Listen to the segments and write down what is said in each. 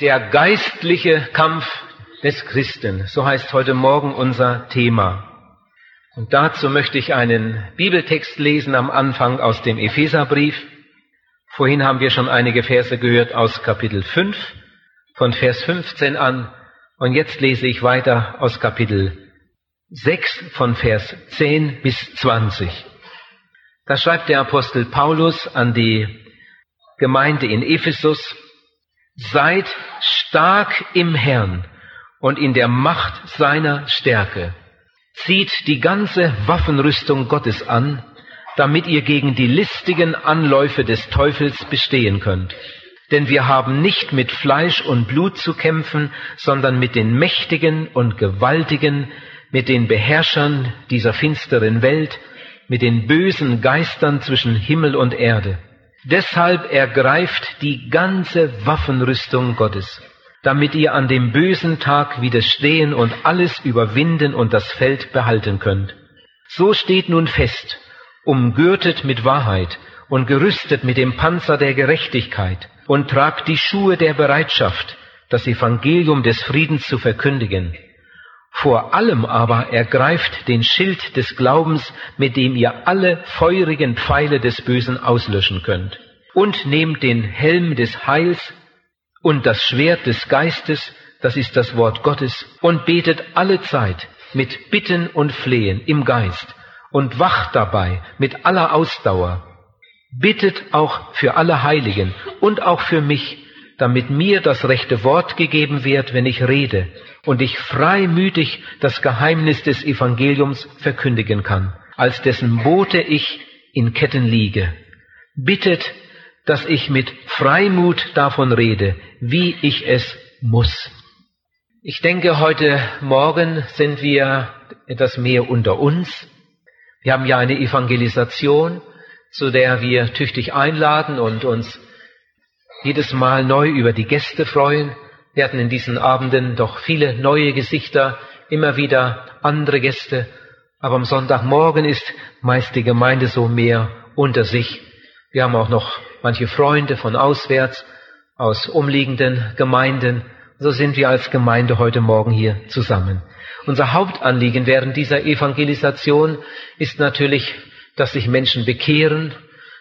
Der geistliche Kampf des Christen, so heißt heute Morgen unser Thema. Und dazu möchte ich einen Bibeltext lesen am Anfang aus dem Epheserbrief. Vorhin haben wir schon einige Verse gehört aus Kapitel 5, von Vers 15 an. Und jetzt lese ich weiter aus Kapitel 6 von Vers 10 bis 20. Da schreibt der Apostel Paulus an die Gemeinde in Ephesus, Seid stark im Herrn und in der Macht seiner Stärke. Zieht die ganze Waffenrüstung Gottes an, damit ihr gegen die listigen Anläufe des Teufels bestehen könnt. Denn wir haben nicht mit Fleisch und Blut zu kämpfen, sondern mit den Mächtigen und Gewaltigen, mit den Beherrschern dieser finsteren Welt, mit den bösen Geistern zwischen Himmel und Erde. Deshalb ergreift die ganze Waffenrüstung Gottes, damit ihr an dem bösen Tag widerstehen und alles überwinden und das Feld behalten könnt. So steht nun fest, umgürtet mit Wahrheit und gerüstet mit dem Panzer der Gerechtigkeit und tragt die Schuhe der Bereitschaft, das Evangelium des Friedens zu verkündigen. Vor allem aber ergreift den Schild des Glaubens, mit dem ihr alle feurigen Pfeile des Bösen auslöschen könnt. Und nehmt den Helm des Heils und das Schwert des Geistes, das ist das Wort Gottes, und betet alle Zeit mit Bitten und Flehen im Geist und wacht dabei mit aller Ausdauer. Bittet auch für alle Heiligen und auch für mich, damit mir das rechte Wort gegeben wird, wenn ich rede und ich freimütig das Geheimnis des Evangeliums verkündigen kann, als dessen Bote ich in Ketten liege. Bittet, dass ich mit Freimut davon rede, wie ich es muss. Ich denke, heute Morgen sind wir etwas mehr unter uns. Wir haben ja eine Evangelisation, zu der wir tüchtig einladen und uns jedes Mal neu über die Gäste freuen. Wir hatten in diesen Abenden doch viele neue Gesichter, immer wieder andere Gäste. Aber am Sonntagmorgen ist meist die Gemeinde so mehr unter sich. Wir haben auch noch manche Freunde von auswärts, aus umliegenden Gemeinden. So sind wir als Gemeinde heute Morgen hier zusammen. Unser Hauptanliegen während dieser Evangelisation ist natürlich, dass sich Menschen bekehren,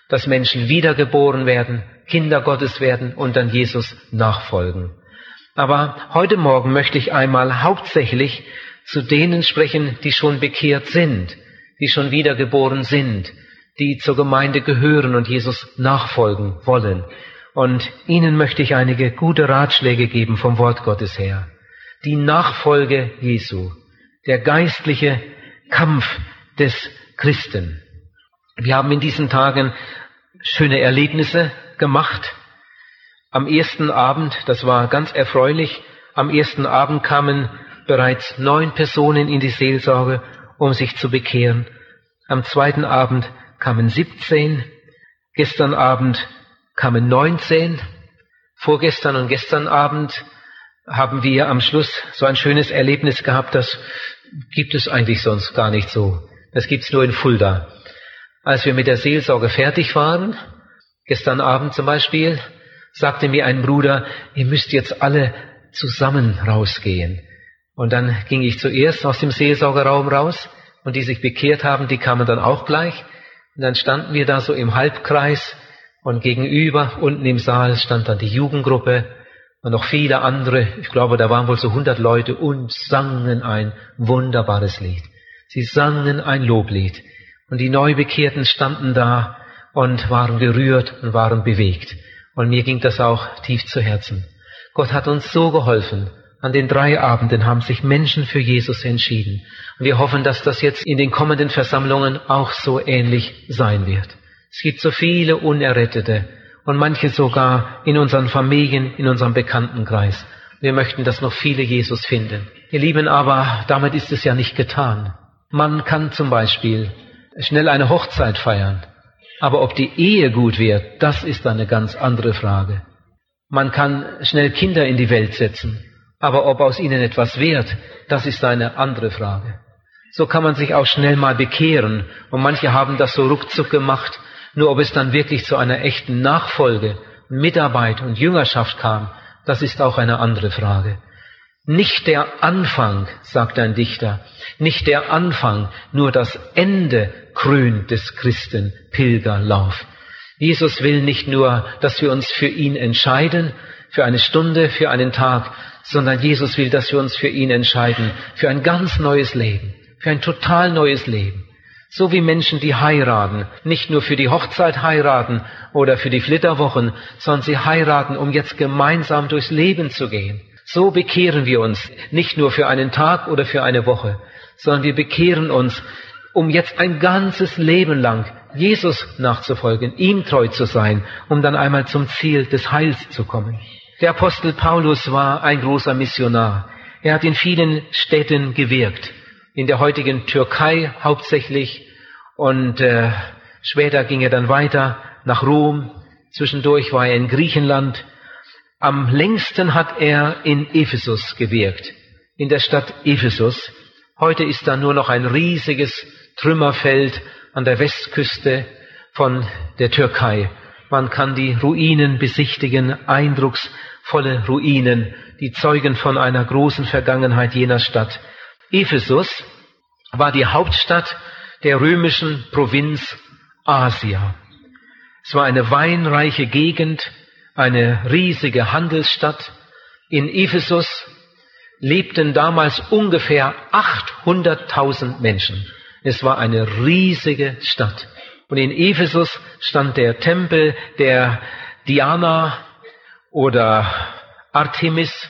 dass Menschen wiedergeboren werden, Kinder Gottes werden und dann Jesus nachfolgen. Aber heute Morgen möchte ich einmal hauptsächlich zu denen sprechen, die schon bekehrt sind, die schon wiedergeboren sind, die zur Gemeinde gehören und Jesus nachfolgen wollen. Und ihnen möchte ich einige gute Ratschläge geben vom Wort Gottes her. Die Nachfolge Jesu, der geistliche Kampf des Christen. Wir haben in diesen Tagen schöne Erlebnisse gemacht. Am ersten Abend, das war ganz erfreulich, am ersten Abend kamen bereits neun Personen in die Seelsorge, um sich zu bekehren. Am zweiten Abend kamen 17, gestern Abend kamen 19, vorgestern und gestern Abend haben wir am Schluss so ein schönes Erlebnis gehabt, das gibt es eigentlich sonst gar nicht so. Das gibt's nur in Fulda. Als wir mit der Seelsorge fertig waren, gestern Abend zum Beispiel, sagte mir ein Bruder, ihr müsst jetzt alle zusammen rausgehen. Und dann ging ich zuerst aus dem Seelsorgerraum raus und die sich bekehrt haben, die kamen dann auch gleich. Und dann standen wir da so im Halbkreis und gegenüber, unten im Saal, stand dann die Jugendgruppe und noch viele andere. Ich glaube, da waren wohl so hundert Leute und sangen ein wunderbares Lied. Sie sangen ein Loblied. Und die Neubekehrten standen da und waren gerührt und waren bewegt. Und mir ging das auch tief zu Herzen. Gott hat uns so geholfen. An den drei Abenden haben sich Menschen für Jesus entschieden. Und wir hoffen, dass das jetzt in den kommenden Versammlungen auch so ähnlich sein wird. Es gibt so viele Unerrettete und manche sogar in unseren Familien, in unserem Bekanntenkreis. Wir möchten, dass noch viele Jesus finden. Ihr Lieben, aber damit ist es ja nicht getan. Man kann zum Beispiel schnell eine Hochzeit feiern. Aber ob die Ehe gut wird, das ist eine ganz andere Frage. Man kann schnell Kinder in die Welt setzen. Aber ob aus ihnen etwas wird, das ist eine andere Frage. So kann man sich auch schnell mal bekehren. Und manche haben das so ruckzuck gemacht. Nur ob es dann wirklich zu einer echten Nachfolge, Mitarbeit und Jüngerschaft kam, das ist auch eine andere Frage. Nicht der Anfang, sagt ein Dichter, nicht der Anfang, nur das Ende krönt des Christen Pilgerlauf. Jesus will nicht nur, dass wir uns für ihn entscheiden, für eine Stunde, für einen Tag, sondern Jesus will, dass wir uns für ihn entscheiden, für ein ganz neues Leben, für ein total neues Leben. So wie Menschen, die heiraten, nicht nur für die Hochzeit heiraten oder für die Flitterwochen, sondern sie heiraten, um jetzt gemeinsam durchs Leben zu gehen. So bekehren wir uns, nicht nur für einen Tag oder für eine Woche, sondern wir bekehren uns, um jetzt ein ganzes Leben lang Jesus nachzufolgen, ihm treu zu sein, um dann einmal zum Ziel des Heils zu kommen. Der Apostel Paulus war ein großer Missionar. Er hat in vielen Städten gewirkt, in der heutigen Türkei hauptsächlich und äh, später ging er dann weiter nach Rom. Zwischendurch war er in Griechenland. Am längsten hat er in Ephesus gewirkt, in der Stadt Ephesus. Heute ist da nur noch ein riesiges Trümmerfeld an der Westküste von der Türkei. Man kann die Ruinen besichtigen, eindrucksvolle Ruinen, die zeugen von einer großen Vergangenheit jener Stadt. Ephesus war die Hauptstadt der römischen Provinz Asia. Es war eine weinreiche Gegend, eine riesige Handelsstadt. In Ephesus lebten damals ungefähr 800.000 Menschen. Es war eine riesige Stadt. Und in Ephesus stand der Tempel der Diana oder Artemis,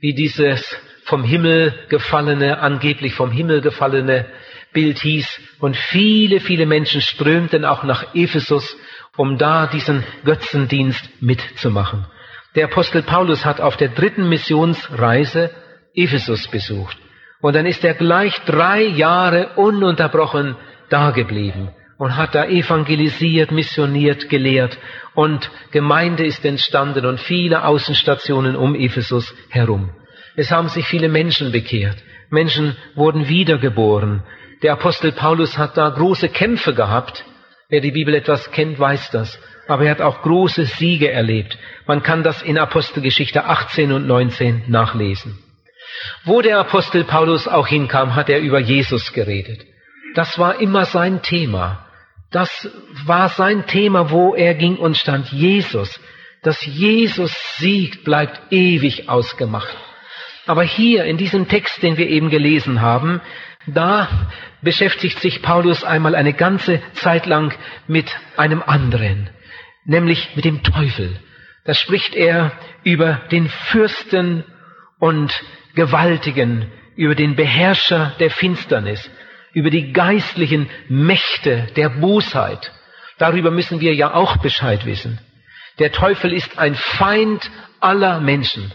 wie dieses vom Himmel gefallene, angeblich vom Himmel gefallene Bild hieß. Und viele, viele Menschen strömten auch nach Ephesus, um da diesen Götzendienst mitzumachen. Der Apostel Paulus hat auf der dritten Missionsreise Ephesus besucht. Und dann ist er gleich drei Jahre ununterbrochen dageblieben und hat da evangelisiert, missioniert, gelehrt und Gemeinde ist entstanden und viele Außenstationen um Ephesus herum. Es haben sich viele Menschen bekehrt. Menschen wurden wiedergeboren. Der Apostel Paulus hat da große Kämpfe gehabt. Wer die Bibel etwas kennt, weiß das. Aber er hat auch große Siege erlebt. Man kann das in Apostelgeschichte 18 und 19 nachlesen. Wo der Apostel Paulus auch hinkam, hat er über Jesus geredet. Das war immer sein Thema. Das war sein Thema, wo er ging und stand. Jesus. Dass Jesus siegt, bleibt ewig ausgemacht. Aber hier in diesem Text, den wir eben gelesen haben, da beschäftigt sich Paulus einmal eine ganze Zeit lang mit einem anderen, nämlich mit dem Teufel. Da spricht er über den Fürsten und Gewaltigen, über den Beherrscher der Finsternis, über die geistlichen Mächte der Bosheit. Darüber müssen wir ja auch Bescheid wissen. Der Teufel ist ein Feind aller Menschen.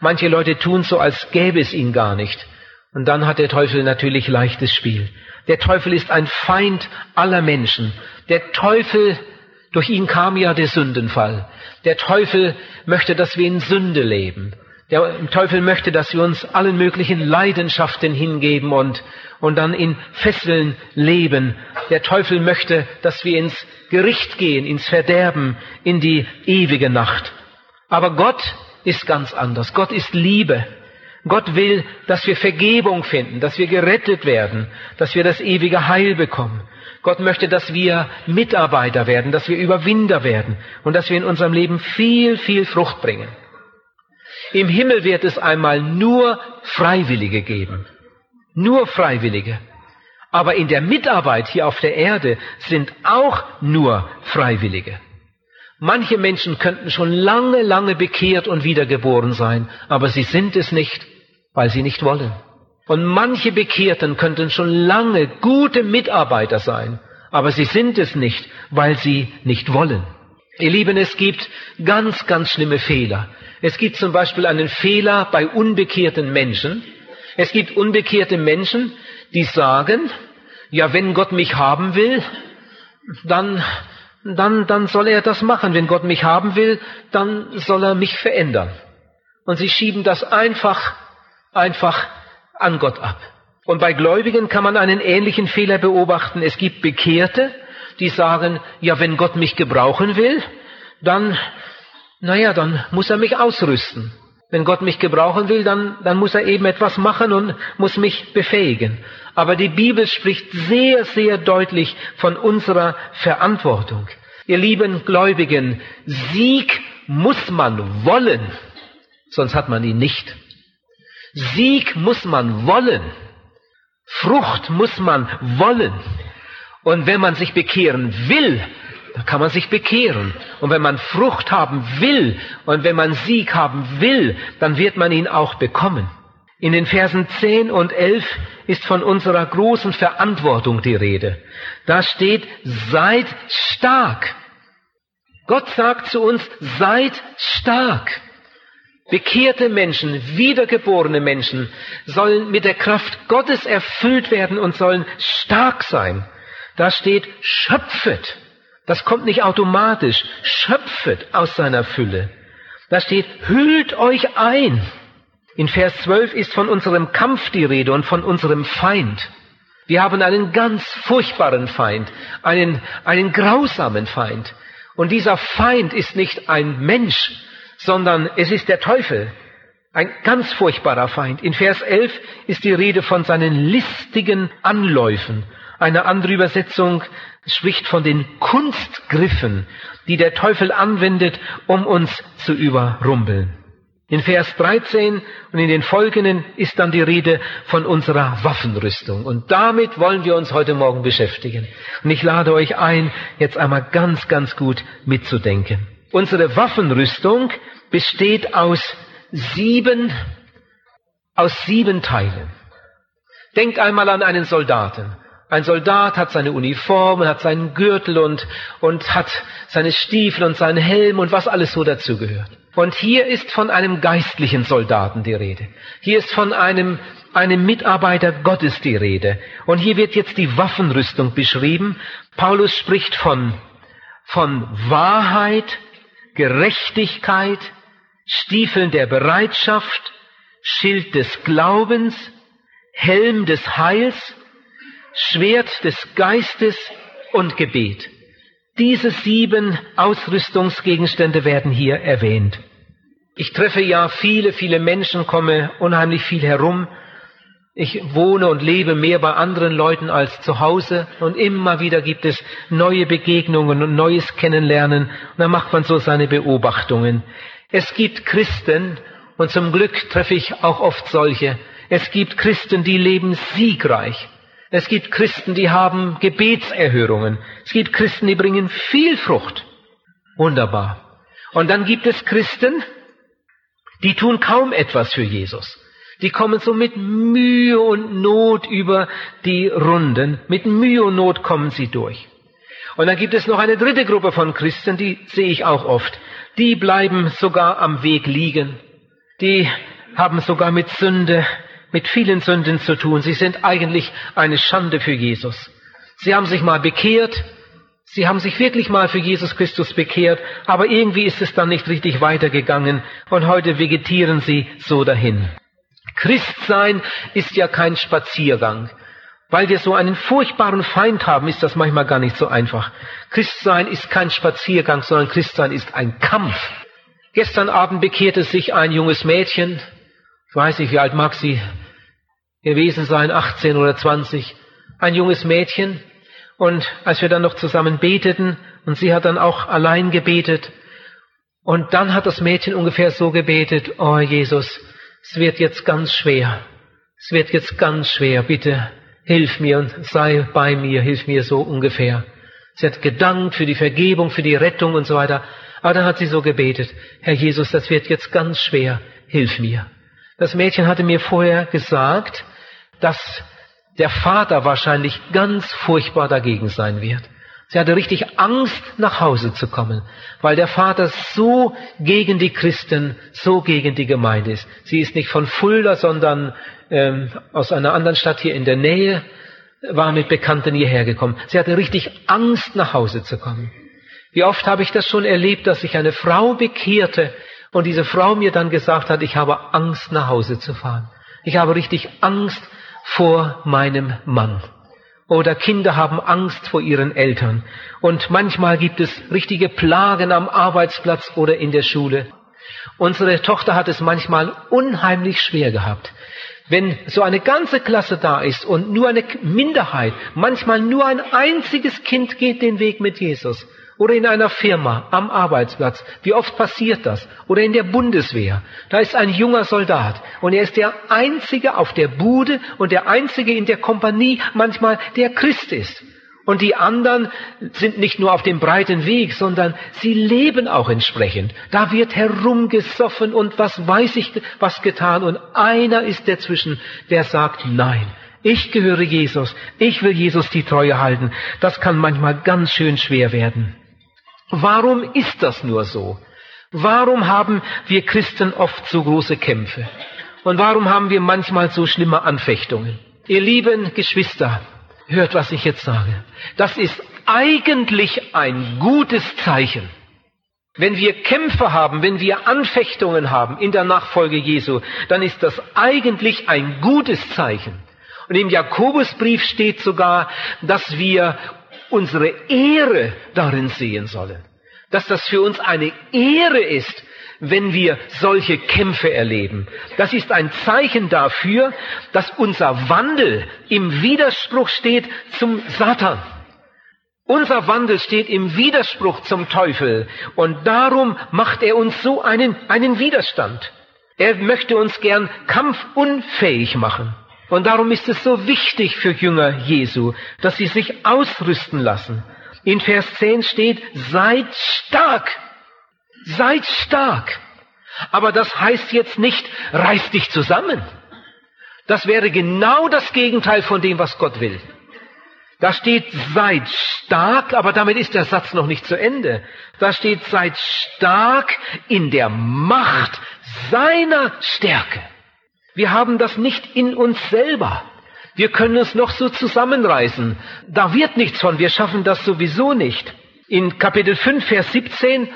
Manche Leute tun so, als gäbe es ihn gar nicht. Und dann hat der Teufel natürlich leichtes Spiel. Der Teufel ist ein Feind aller Menschen. Der Teufel, durch ihn kam ja der Sündenfall. Der Teufel möchte, dass wir in Sünde leben. Der Teufel möchte, dass wir uns allen möglichen Leidenschaften hingeben und, und dann in Fesseln leben. Der Teufel möchte, dass wir ins Gericht gehen, ins Verderben, in die ewige Nacht. Aber Gott ist ganz anders. Gott ist Liebe. Gott will, dass wir Vergebung finden, dass wir gerettet werden, dass wir das ewige Heil bekommen. Gott möchte, dass wir Mitarbeiter werden, dass wir Überwinder werden und dass wir in unserem Leben viel, viel Frucht bringen. Im Himmel wird es einmal nur Freiwillige geben. Nur Freiwillige. Aber in der Mitarbeit hier auf der Erde sind auch nur Freiwillige. Manche Menschen könnten schon lange, lange bekehrt und wiedergeboren sein, aber sie sind es nicht, weil sie nicht wollen. Und manche Bekehrten könnten schon lange gute Mitarbeiter sein, aber sie sind es nicht, weil sie nicht wollen. Ihr Lieben, es gibt ganz, ganz schlimme Fehler. Es gibt zum Beispiel einen Fehler bei unbekehrten Menschen. Es gibt unbekehrte Menschen, die sagen, ja, wenn Gott mich haben will, dann, dann, dann soll er das machen. Wenn Gott mich haben will, dann soll er mich verändern. Und sie schieben das einfach, einfach an Gott ab. Und bei Gläubigen kann man einen ähnlichen Fehler beobachten. Es gibt Bekehrte, die sagen, ja, wenn Gott mich gebrauchen will, dann naja, dann muss er mich ausrüsten. Wenn Gott mich gebrauchen will, dann, dann muss er eben etwas machen und muss mich befähigen. Aber die Bibel spricht sehr, sehr deutlich von unserer Verantwortung. Ihr lieben Gläubigen, Sieg muss man wollen, sonst hat man ihn nicht. Sieg muss man wollen. Frucht muss man wollen. Und wenn man sich bekehren will, dann kann man sich bekehren. Und wenn man Frucht haben will und wenn man Sieg haben will, dann wird man ihn auch bekommen. In den Versen 10 und 11 ist von unserer großen Verantwortung die Rede. Da steht, seid stark. Gott sagt zu uns, seid stark. Bekehrte Menschen, wiedergeborene Menschen sollen mit der Kraft Gottes erfüllt werden und sollen stark sein. Da steht, schöpfet. Das kommt nicht automatisch. Schöpfet aus seiner Fülle. Da steht, hüllt euch ein. In Vers 12 ist von unserem Kampf die Rede und von unserem Feind. Wir haben einen ganz furchtbaren Feind, einen, einen grausamen Feind. Und dieser Feind ist nicht ein Mensch, sondern es ist der Teufel. Ein ganz furchtbarer Feind. In Vers 11 ist die Rede von seinen listigen Anläufen. Eine andere Übersetzung spricht von den Kunstgriffen, die der Teufel anwendet, um uns zu überrumpeln. In Vers 13 und in den folgenden ist dann die Rede von unserer Waffenrüstung. Und damit wollen wir uns heute Morgen beschäftigen. Und ich lade euch ein, jetzt einmal ganz, ganz gut mitzudenken. Unsere Waffenrüstung besteht aus sieben, aus sieben Teilen. Denkt einmal an einen Soldaten. Ein Soldat hat seine Uniform, hat seinen Gürtel und, und hat seine Stiefel und seinen Helm und was alles so dazugehört. Und hier ist von einem geistlichen Soldaten die Rede. Hier ist von einem, einem Mitarbeiter Gottes die Rede. Und hier wird jetzt die Waffenrüstung beschrieben. Paulus spricht von, von Wahrheit, Gerechtigkeit, Stiefeln der Bereitschaft, Schild des Glaubens, Helm des Heils, Schwert des Geistes und Gebet. Diese sieben Ausrüstungsgegenstände werden hier erwähnt. Ich treffe ja viele, viele Menschen, komme unheimlich viel herum. Ich wohne und lebe mehr bei anderen Leuten als zu Hause und immer wieder gibt es neue Begegnungen und neues Kennenlernen und dann macht man so seine Beobachtungen. Es gibt Christen und zum Glück treffe ich auch oft solche. Es gibt Christen, die leben siegreich. Es gibt Christen, die haben Gebetserhörungen. Es gibt Christen, die bringen viel Frucht. Wunderbar. Und dann gibt es Christen, die tun kaum etwas für Jesus. Die kommen so mit Mühe und Not über die Runden. Mit Mühe und Not kommen sie durch. Und dann gibt es noch eine dritte Gruppe von Christen, die sehe ich auch oft. Die bleiben sogar am Weg liegen. Die haben sogar mit Sünde mit vielen Sünden zu tun. Sie sind eigentlich eine Schande für Jesus. Sie haben sich mal bekehrt, Sie haben sich wirklich mal für Jesus Christus bekehrt, aber irgendwie ist es dann nicht richtig weitergegangen und heute vegetieren sie so dahin. Christsein ist ja kein Spaziergang. Weil wir so einen furchtbaren Feind haben, ist das manchmal gar nicht so einfach. Christsein ist kein Spaziergang, sondern Christsein ist ein Kampf. Gestern Abend bekehrte sich ein junges Mädchen, ich weiß nicht, wie alt mag sie gewesen sein, 18 oder 20, ein junges Mädchen. Und als wir dann noch zusammen beteten, und sie hat dann auch allein gebetet, und dann hat das Mädchen ungefähr so gebetet, oh Jesus, es wird jetzt ganz schwer, es wird jetzt ganz schwer, bitte hilf mir und sei bei mir, hilf mir so ungefähr. Sie hat gedankt für die Vergebung, für die Rettung und so weiter. Aber dann hat sie so gebetet, Herr Jesus, das wird jetzt ganz schwer, hilf mir. Das Mädchen hatte mir vorher gesagt, dass der Vater wahrscheinlich ganz furchtbar dagegen sein wird. Sie hatte richtig Angst, nach Hause zu kommen, weil der Vater so gegen die Christen, so gegen die Gemeinde ist. Sie ist nicht von Fulda, sondern ähm, aus einer anderen Stadt hier in der Nähe, war mit Bekannten hierher gekommen. Sie hatte richtig Angst, nach Hause zu kommen. Wie oft habe ich das schon erlebt, dass sich eine Frau bekehrte und diese Frau mir dann gesagt hat, ich habe Angst, nach Hause zu fahren. Ich habe richtig Angst, vor meinem Mann. Oder Kinder haben Angst vor ihren Eltern. Und manchmal gibt es richtige Plagen am Arbeitsplatz oder in der Schule. Unsere Tochter hat es manchmal unheimlich schwer gehabt. Wenn so eine ganze Klasse da ist und nur eine Minderheit, manchmal nur ein einziges Kind geht den Weg mit Jesus, oder in einer Firma, am Arbeitsplatz. Wie oft passiert das? Oder in der Bundeswehr. Da ist ein junger Soldat und er ist der Einzige auf der Bude und der Einzige in der Kompanie manchmal, der Christ ist. Und die anderen sind nicht nur auf dem breiten Weg, sondern sie leben auch entsprechend. Da wird herumgesoffen und was weiß ich, was getan. Und einer ist dazwischen, der sagt, nein, ich gehöre Jesus. Ich will Jesus die Treue halten. Das kann manchmal ganz schön schwer werden. Warum ist das nur so? Warum haben wir Christen oft so große Kämpfe? Und warum haben wir manchmal so schlimme Anfechtungen? Ihr lieben Geschwister, hört, was ich jetzt sage. Das ist eigentlich ein gutes Zeichen. Wenn wir Kämpfe haben, wenn wir Anfechtungen haben in der Nachfolge Jesu, dann ist das eigentlich ein gutes Zeichen. Und im Jakobusbrief steht sogar, dass wir unsere Ehre darin sehen sollen. Dass das für uns eine Ehre ist, wenn wir solche Kämpfe erleben. Das ist ein Zeichen dafür, dass unser Wandel im Widerspruch steht zum Satan. Unser Wandel steht im Widerspruch zum Teufel und darum macht er uns so einen, einen Widerstand. Er möchte uns gern kampfunfähig machen. Und darum ist es so wichtig für Jünger Jesu, dass sie sich ausrüsten lassen. In Vers 10 steht, seid stark. Seid stark. Aber das heißt jetzt nicht, reiß dich zusammen. Das wäre genau das Gegenteil von dem, was Gott will. Da steht, seid stark, aber damit ist der Satz noch nicht zu Ende. Da steht, seid stark in der Macht seiner Stärke. Wir haben das nicht in uns selber. Wir können es noch so zusammenreißen. Da wird nichts von. Wir schaffen das sowieso nicht. In Kapitel 5, Vers 17,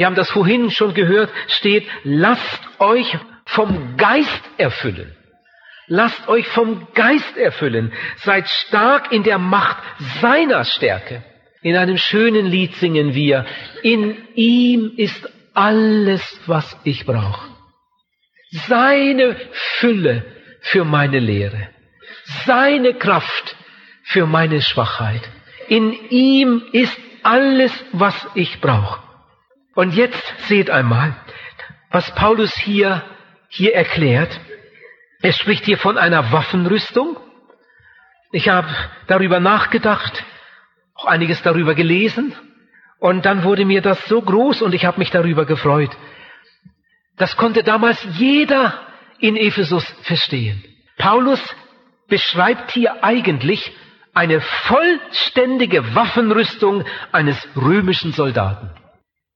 wir haben das vorhin schon gehört, steht, lasst euch vom Geist erfüllen. Lasst euch vom Geist erfüllen. Seid stark in der Macht seiner Stärke. In einem schönen Lied singen wir, in ihm ist alles, was ich brauche seine Fülle für meine Lehre, seine Kraft für meine Schwachheit. In ihm ist alles, was ich brauche. Und jetzt seht einmal, was Paulus hier, hier erklärt. Er spricht hier von einer Waffenrüstung. Ich habe darüber nachgedacht, auch einiges darüber gelesen. Und dann wurde mir das so groß und ich habe mich darüber gefreut. Das konnte damals jeder in Ephesus verstehen. Paulus beschreibt hier eigentlich eine vollständige Waffenrüstung eines römischen Soldaten.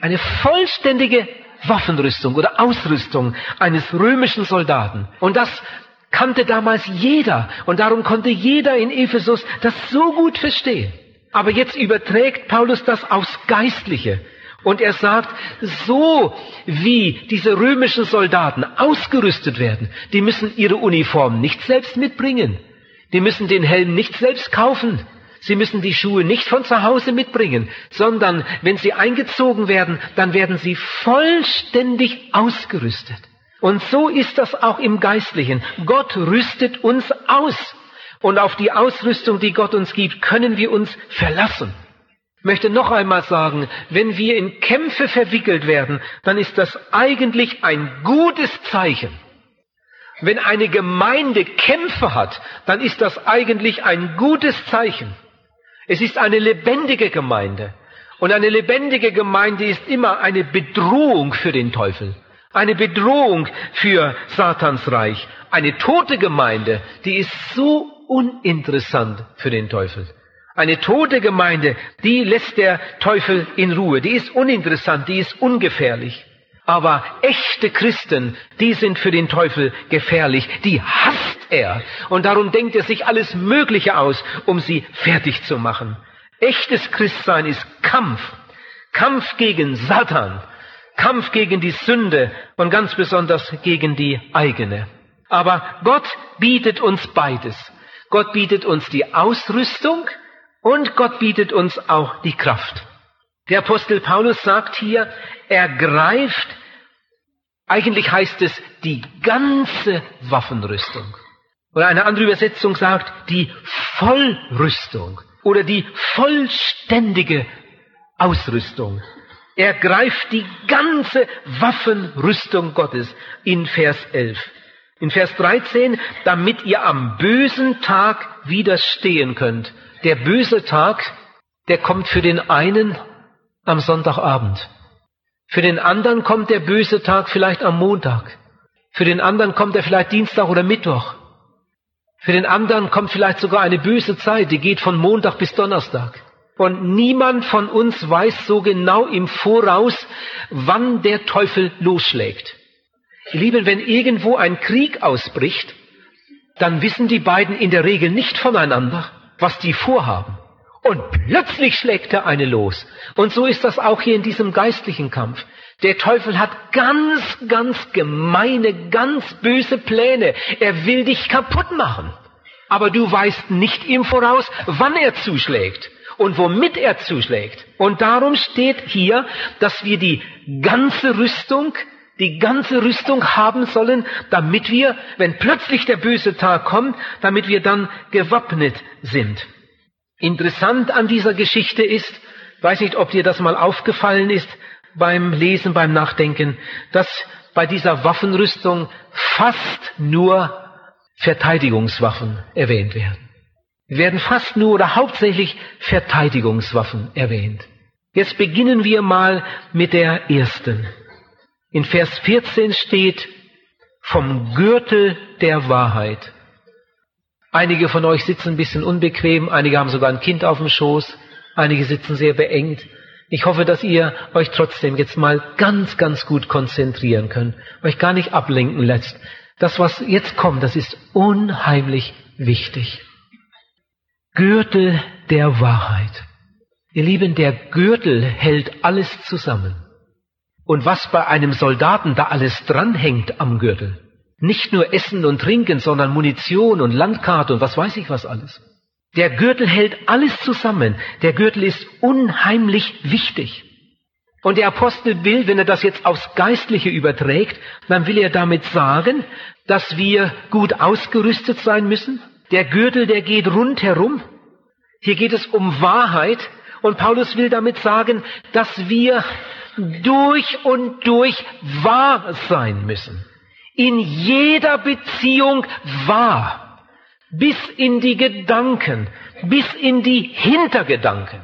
Eine vollständige Waffenrüstung oder Ausrüstung eines römischen Soldaten. Und das kannte damals jeder. Und darum konnte jeder in Ephesus das so gut verstehen. Aber jetzt überträgt Paulus das aufs Geistliche. Und er sagt, so wie diese römischen Soldaten ausgerüstet werden, die müssen ihre Uniform nicht selbst mitbringen. Die müssen den Helm nicht selbst kaufen. Sie müssen die Schuhe nicht von zu Hause mitbringen, sondern wenn sie eingezogen werden, dann werden sie vollständig ausgerüstet. Und so ist das auch im Geistlichen. Gott rüstet uns aus. Und auf die Ausrüstung, die Gott uns gibt, können wir uns verlassen möchte noch einmal sagen, wenn wir in Kämpfe verwickelt werden, dann ist das eigentlich ein gutes Zeichen. Wenn eine Gemeinde Kämpfe hat, dann ist das eigentlich ein gutes Zeichen. Es ist eine lebendige Gemeinde. Und eine lebendige Gemeinde ist immer eine Bedrohung für den Teufel. Eine Bedrohung für Satans Reich. Eine tote Gemeinde, die ist so uninteressant für den Teufel. Eine tote Gemeinde, die lässt der Teufel in Ruhe. Die ist uninteressant, die ist ungefährlich. Aber echte Christen, die sind für den Teufel gefährlich. Die hasst er. Und darum denkt er sich alles Mögliche aus, um sie fertig zu machen. Echtes Christsein ist Kampf. Kampf gegen Satan. Kampf gegen die Sünde und ganz besonders gegen die eigene. Aber Gott bietet uns beides. Gott bietet uns die Ausrüstung, und Gott bietet uns auch die Kraft. Der Apostel Paulus sagt hier, ergreift Eigentlich heißt es die ganze Waffenrüstung. Oder eine andere Übersetzung sagt die Vollrüstung oder die vollständige Ausrüstung. Er greift die ganze Waffenrüstung Gottes in Vers 11. In Vers 13, damit ihr am bösen Tag widerstehen könnt. Der böse Tag, der kommt für den einen am Sonntagabend. Für den anderen kommt der böse Tag vielleicht am Montag. Für den anderen kommt er vielleicht Dienstag oder Mittwoch. Für den anderen kommt vielleicht sogar eine böse Zeit, die geht von Montag bis Donnerstag. Und niemand von uns weiß so genau im Voraus, wann der Teufel losschlägt. Ihr Lieben, wenn irgendwo ein Krieg ausbricht, dann wissen die beiden in der Regel nicht voneinander, was die vorhaben. Und plötzlich schlägt der eine los. Und so ist das auch hier in diesem geistlichen Kampf. Der Teufel hat ganz, ganz gemeine, ganz böse Pläne. Er will dich kaputt machen. Aber du weißt nicht im Voraus, wann er zuschlägt und womit er zuschlägt. Und darum steht hier, dass wir die ganze Rüstung, die ganze Rüstung haben sollen, damit wir, wenn plötzlich der böse Tag kommt, damit wir dann gewappnet sind. Interessant an dieser Geschichte ist, weiß nicht, ob dir das mal aufgefallen ist beim Lesen, beim Nachdenken, dass bei dieser Waffenrüstung fast nur Verteidigungswaffen erwähnt werden. Werden fast nur oder hauptsächlich Verteidigungswaffen erwähnt. Jetzt beginnen wir mal mit der ersten. In Vers 14 steht vom Gürtel der Wahrheit. Einige von euch sitzen ein bisschen unbequem, einige haben sogar ein Kind auf dem Schoß, einige sitzen sehr beengt. Ich hoffe, dass ihr euch trotzdem jetzt mal ganz, ganz gut konzentrieren könnt, euch gar nicht ablenken lässt. Das, was jetzt kommt, das ist unheimlich wichtig. Gürtel der Wahrheit. Ihr Lieben, der Gürtel hält alles zusammen. Und was bei einem Soldaten da alles dranhängt am Gürtel, nicht nur Essen und Trinken, sondern Munition und Landkarte und was weiß ich was alles. Der Gürtel hält alles zusammen. Der Gürtel ist unheimlich wichtig. Und der Apostel will, wenn er das jetzt aufs Geistliche überträgt, dann will er damit sagen, dass wir gut ausgerüstet sein müssen. Der Gürtel, der geht rundherum. Hier geht es um Wahrheit. Und Paulus will damit sagen, dass wir durch und durch wahr sein müssen in jeder Beziehung wahr, bis in die Gedanken, bis in die Hintergedanken.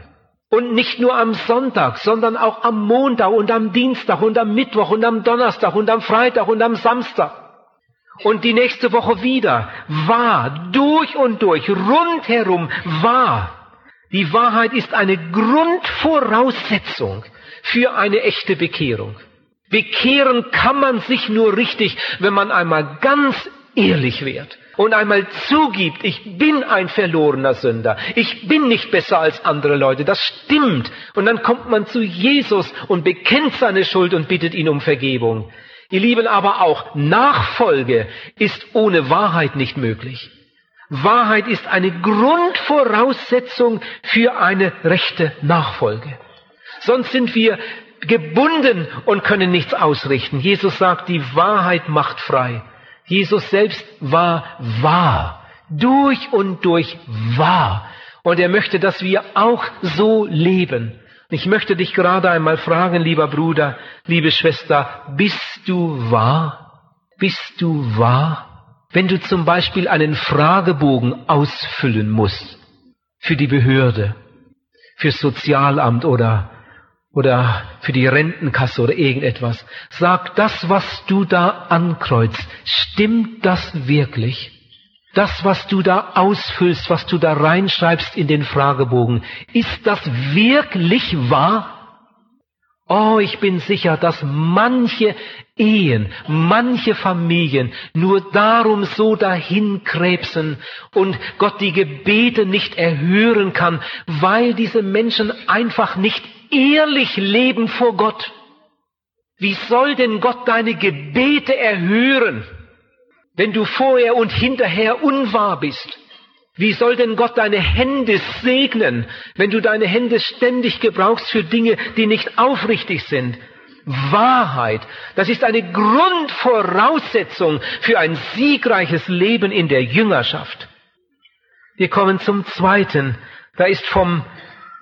Und nicht nur am Sonntag, sondern auch am Montag und am Dienstag und am Mittwoch und am Donnerstag und am Freitag und am Samstag. Und die nächste Woche wieder. Wahr, durch und durch, rundherum wahr. Die Wahrheit ist eine Grundvoraussetzung für eine echte Bekehrung. Bekehren kann man sich nur richtig, wenn man einmal ganz ehrlich wird und einmal zugibt, ich bin ein verlorener Sünder, ich bin nicht besser als andere Leute, das stimmt. Und dann kommt man zu Jesus und bekennt seine Schuld und bittet ihn um Vergebung. Ihr Lieben, aber auch Nachfolge ist ohne Wahrheit nicht möglich. Wahrheit ist eine Grundvoraussetzung für eine rechte Nachfolge. Sonst sind wir gebunden und können nichts ausrichten. Jesus sagt, die Wahrheit macht frei. Jesus selbst war wahr, durch und durch wahr. Und er möchte, dass wir auch so leben. Ich möchte dich gerade einmal fragen, lieber Bruder, liebe Schwester, bist du wahr? Bist du wahr? Wenn du zum Beispiel einen Fragebogen ausfüllen musst für die Behörde, fürs Sozialamt oder oder für die Rentenkasse oder irgendetwas. Sag, das, was du da ankreuzt, stimmt das wirklich? Das, was du da ausfüllst, was du da reinschreibst in den Fragebogen, ist das wirklich wahr? Oh, ich bin sicher, dass manche Ehen, manche Familien nur darum so dahin krebsen und Gott die Gebete nicht erhören kann, weil diese Menschen einfach nicht ehrlich leben vor Gott. Wie soll denn Gott deine Gebete erhören, wenn du vorher und hinterher unwahr bist? Wie soll denn Gott deine Hände segnen, wenn du deine Hände ständig gebrauchst für Dinge, die nicht aufrichtig sind? Wahrheit. Das ist eine Grundvoraussetzung für ein siegreiches Leben in der Jüngerschaft. Wir kommen zum zweiten. Da ist vom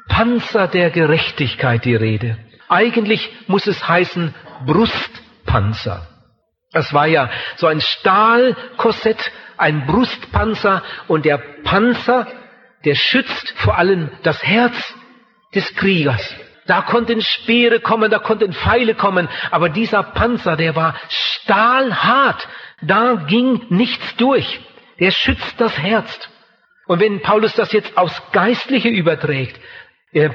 Panzer der Gerechtigkeit die Rede. Eigentlich muss es heißen Brustpanzer. Das war ja so ein Stahlkorsett, ein Brustpanzer und der Panzer, der schützt vor allem das Herz des Kriegers. Da konnten Speere kommen, da konnten Pfeile kommen, aber dieser Panzer, der war stahlhart. Da ging nichts durch. Der schützt das Herz. Und wenn Paulus das jetzt aufs Geistliche überträgt,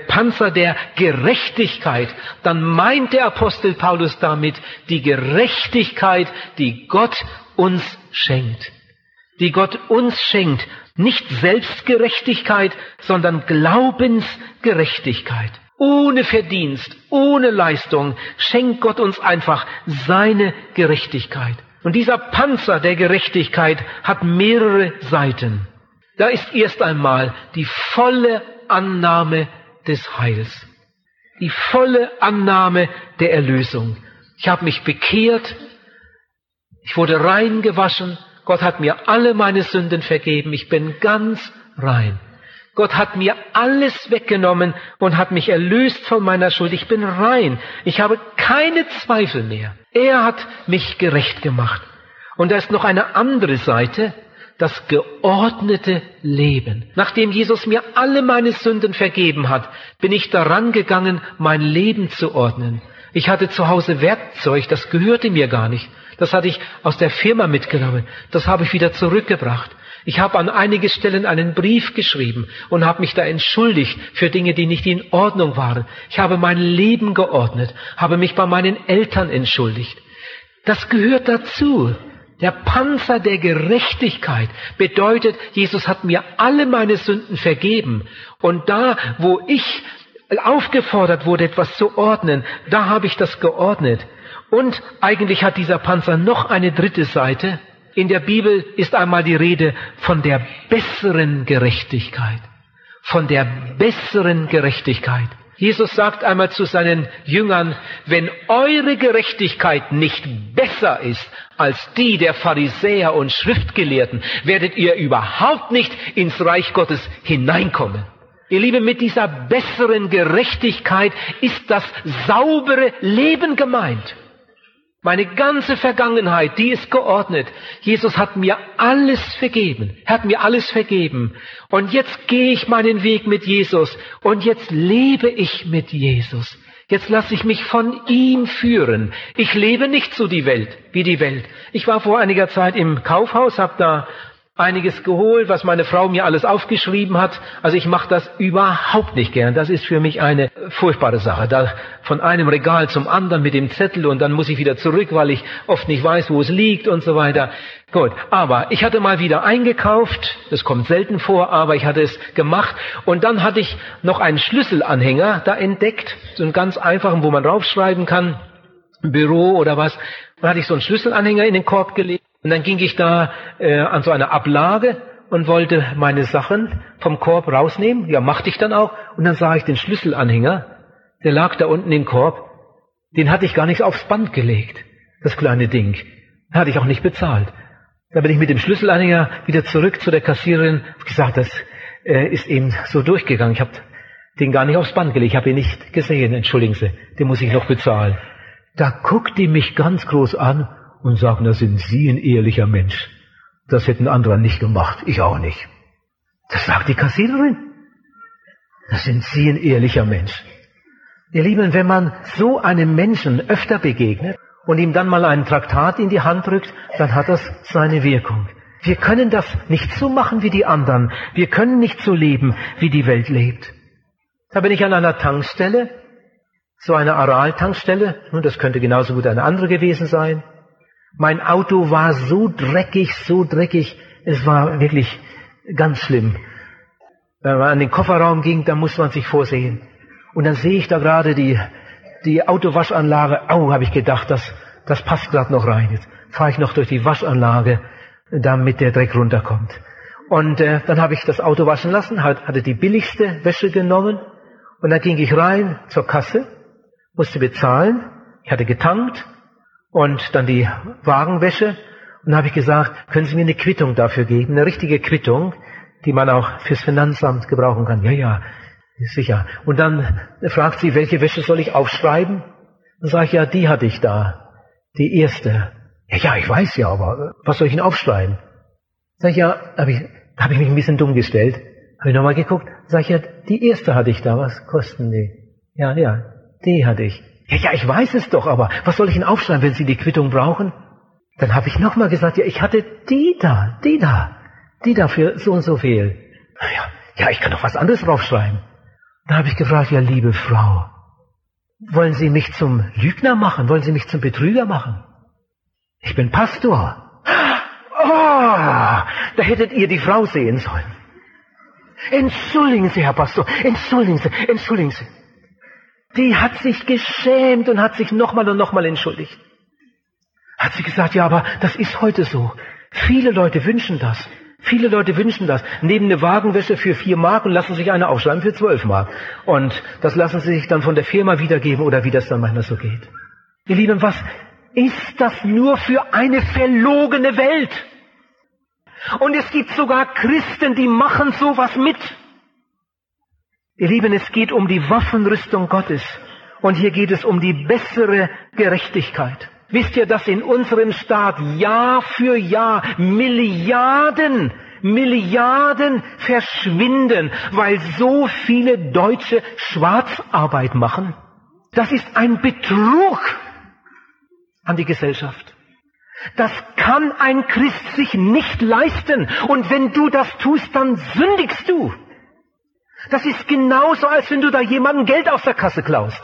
Panzer der Gerechtigkeit, dann meint der Apostel Paulus damit die Gerechtigkeit, die Gott uns schenkt. Die Gott uns schenkt. Nicht Selbstgerechtigkeit, sondern Glaubensgerechtigkeit ohne Verdienst, ohne Leistung, schenkt Gott uns einfach seine Gerechtigkeit. Und dieser Panzer der Gerechtigkeit hat mehrere Seiten. Da ist erst einmal die volle Annahme des Heils, die volle Annahme der Erlösung. Ich habe mich bekehrt, ich wurde rein gewaschen, Gott hat mir alle meine Sünden vergeben, ich bin ganz rein. Gott hat mir alles weggenommen und hat mich erlöst von meiner Schuld. Ich bin rein. Ich habe keine Zweifel mehr. Er hat mich gerecht gemacht. Und da ist noch eine andere Seite, das geordnete Leben. Nachdem Jesus mir alle meine Sünden vergeben hat, bin ich daran gegangen, mein Leben zu ordnen. Ich hatte zu Hause Werkzeug, das gehörte mir gar nicht. Das hatte ich aus der Firma mitgenommen. Das habe ich wieder zurückgebracht. Ich habe an einige Stellen einen Brief geschrieben und habe mich da entschuldigt für Dinge, die nicht in Ordnung waren. Ich habe mein Leben geordnet, habe mich bei meinen Eltern entschuldigt. Das gehört dazu. Der Panzer der Gerechtigkeit bedeutet, Jesus hat mir alle meine Sünden vergeben. Und da, wo ich aufgefordert wurde, etwas zu ordnen, da habe ich das geordnet. Und eigentlich hat dieser Panzer noch eine dritte Seite. In der Bibel ist einmal die Rede von der besseren Gerechtigkeit. Von der besseren Gerechtigkeit. Jesus sagt einmal zu seinen Jüngern, wenn eure Gerechtigkeit nicht besser ist als die der Pharisäer und Schriftgelehrten, werdet ihr überhaupt nicht ins Reich Gottes hineinkommen. Ihr Lieben, mit dieser besseren Gerechtigkeit ist das saubere Leben gemeint. Meine ganze Vergangenheit, die ist geordnet. Jesus hat mir alles vergeben. Er hat mir alles vergeben. Und jetzt gehe ich meinen Weg mit Jesus. Und jetzt lebe ich mit Jesus. Jetzt lasse ich mich von ihm führen. Ich lebe nicht so die Welt, wie die Welt. Ich war vor einiger Zeit im Kaufhaus, habe da einiges geholt, was meine Frau mir alles aufgeschrieben hat. Also ich mache das überhaupt nicht gern. Das ist für mich eine furchtbare Sache. Da von einem Regal zum anderen mit dem Zettel und dann muss ich wieder zurück, weil ich oft nicht weiß, wo es liegt und so weiter. Gut, aber ich hatte mal wieder eingekauft. Das kommt selten vor, aber ich hatte es gemacht. Und dann hatte ich noch einen Schlüsselanhänger da entdeckt, so einen ganz einfachen, wo man draufschreiben kann, Büro oder was. Dann hatte ich so einen Schlüsselanhänger in den Korb gelegt. Und dann ging ich da äh, an so einer Ablage und wollte meine Sachen vom Korb rausnehmen. Ja, machte ich dann auch. Und dann sah ich den Schlüsselanhänger, der lag da unten im Korb. Den hatte ich gar nicht aufs Band gelegt, das kleine Ding. Hatte ich auch nicht bezahlt. Da bin ich mit dem Schlüsselanhänger wieder zurück zu der Kassiererin und gesagt, das äh, ist eben so durchgegangen. Ich habe den gar nicht aufs Band gelegt, ich habe ihn nicht gesehen, entschuldigen Sie, den muss ich noch bezahlen. Da guckt die mich ganz groß an und sagen, da sind Sie ein ehrlicher Mensch. Das hätten andere nicht gemacht, ich auch nicht. Das sagt die Kassiererin. Da sind Sie ein ehrlicher Mensch. Ihr Lieben, wenn man so einem Menschen öfter begegnet und ihm dann mal einen Traktat in die Hand drückt, dann hat das seine Wirkung. Wir können das nicht so machen wie die anderen. Wir können nicht so leben, wie die Welt lebt. Da bin ich an einer Tankstelle, so eine Aral-Tankstelle, nun, das könnte genauso gut eine andere gewesen sein. Mein Auto war so dreckig, so dreckig, es war wirklich ganz schlimm. Wenn man an den Kofferraum ging, da muss man sich vorsehen. Und dann sehe ich da gerade die, die Autowaschanlage. Au, habe ich gedacht, das, das passt gerade noch rein. Jetzt fahre ich noch durch die Waschanlage, damit der Dreck runterkommt. Und äh, dann habe ich das Auto waschen lassen, hatte die billigste Wäsche genommen. Und dann ging ich rein zur Kasse, musste bezahlen. Ich hatte getankt und dann die Wagenwäsche. Und dann habe ich gesagt, können Sie mir eine Quittung dafür geben, eine richtige Quittung, die man auch fürs Finanzamt gebrauchen kann. Ja, ja, sicher. Und dann fragt sie, welche Wäsche soll ich aufschreiben? Dann sage ich, ja, die hatte ich da. Die erste. Ja, ja, ich weiß ja, aber was soll ich denn aufschreiben? Sag ich, ja, hab ich, da habe ich mich ein bisschen dumm gestellt. Habe ich nochmal geguckt, sag ich, ja, die erste hatte ich da, was kosten die? Ja, ja, die hatte ich. Ja, ja, ich weiß es doch, aber was soll ich denn aufschreiben, wenn Sie die Quittung brauchen? Dann habe ich nochmal gesagt, ja, ich hatte die da, die da, die da für so und so viel. Ja, ja, ich kann doch was anderes draufschreiben. Da habe ich gefragt, ja, liebe Frau, wollen Sie mich zum Lügner machen? Wollen Sie mich zum Betrüger machen? Ich bin Pastor. Oh, da hättet ihr die Frau sehen sollen. Entschuldigen Sie, Herr Pastor, entschuldigen Sie, entschuldigen Sie. Die hat sich geschämt und hat sich nochmal und nochmal entschuldigt. Hat sie gesagt, ja, aber das ist heute so. Viele Leute wünschen das. Viele Leute wünschen das. Nehmen eine Wagenwäsche für vier Mark und lassen sich eine aufschreiben für zwölf Mark. Und das lassen sie sich dann von der Firma wiedergeben oder wie das dann manchmal so geht. Ihr Lieben, was ist das nur für eine verlogene Welt? Und es gibt sogar Christen, die machen sowas mit. Ihr Lieben, es geht um die Waffenrüstung Gottes. Und hier geht es um die bessere Gerechtigkeit. Wisst ihr, dass in unserem Staat Jahr für Jahr Milliarden, Milliarden verschwinden, weil so viele Deutsche Schwarzarbeit machen? Das ist ein Betrug an die Gesellschaft. Das kann ein Christ sich nicht leisten. Und wenn du das tust, dann sündigst du. Das ist genauso, als wenn du da jemandem Geld aus der Kasse klaust.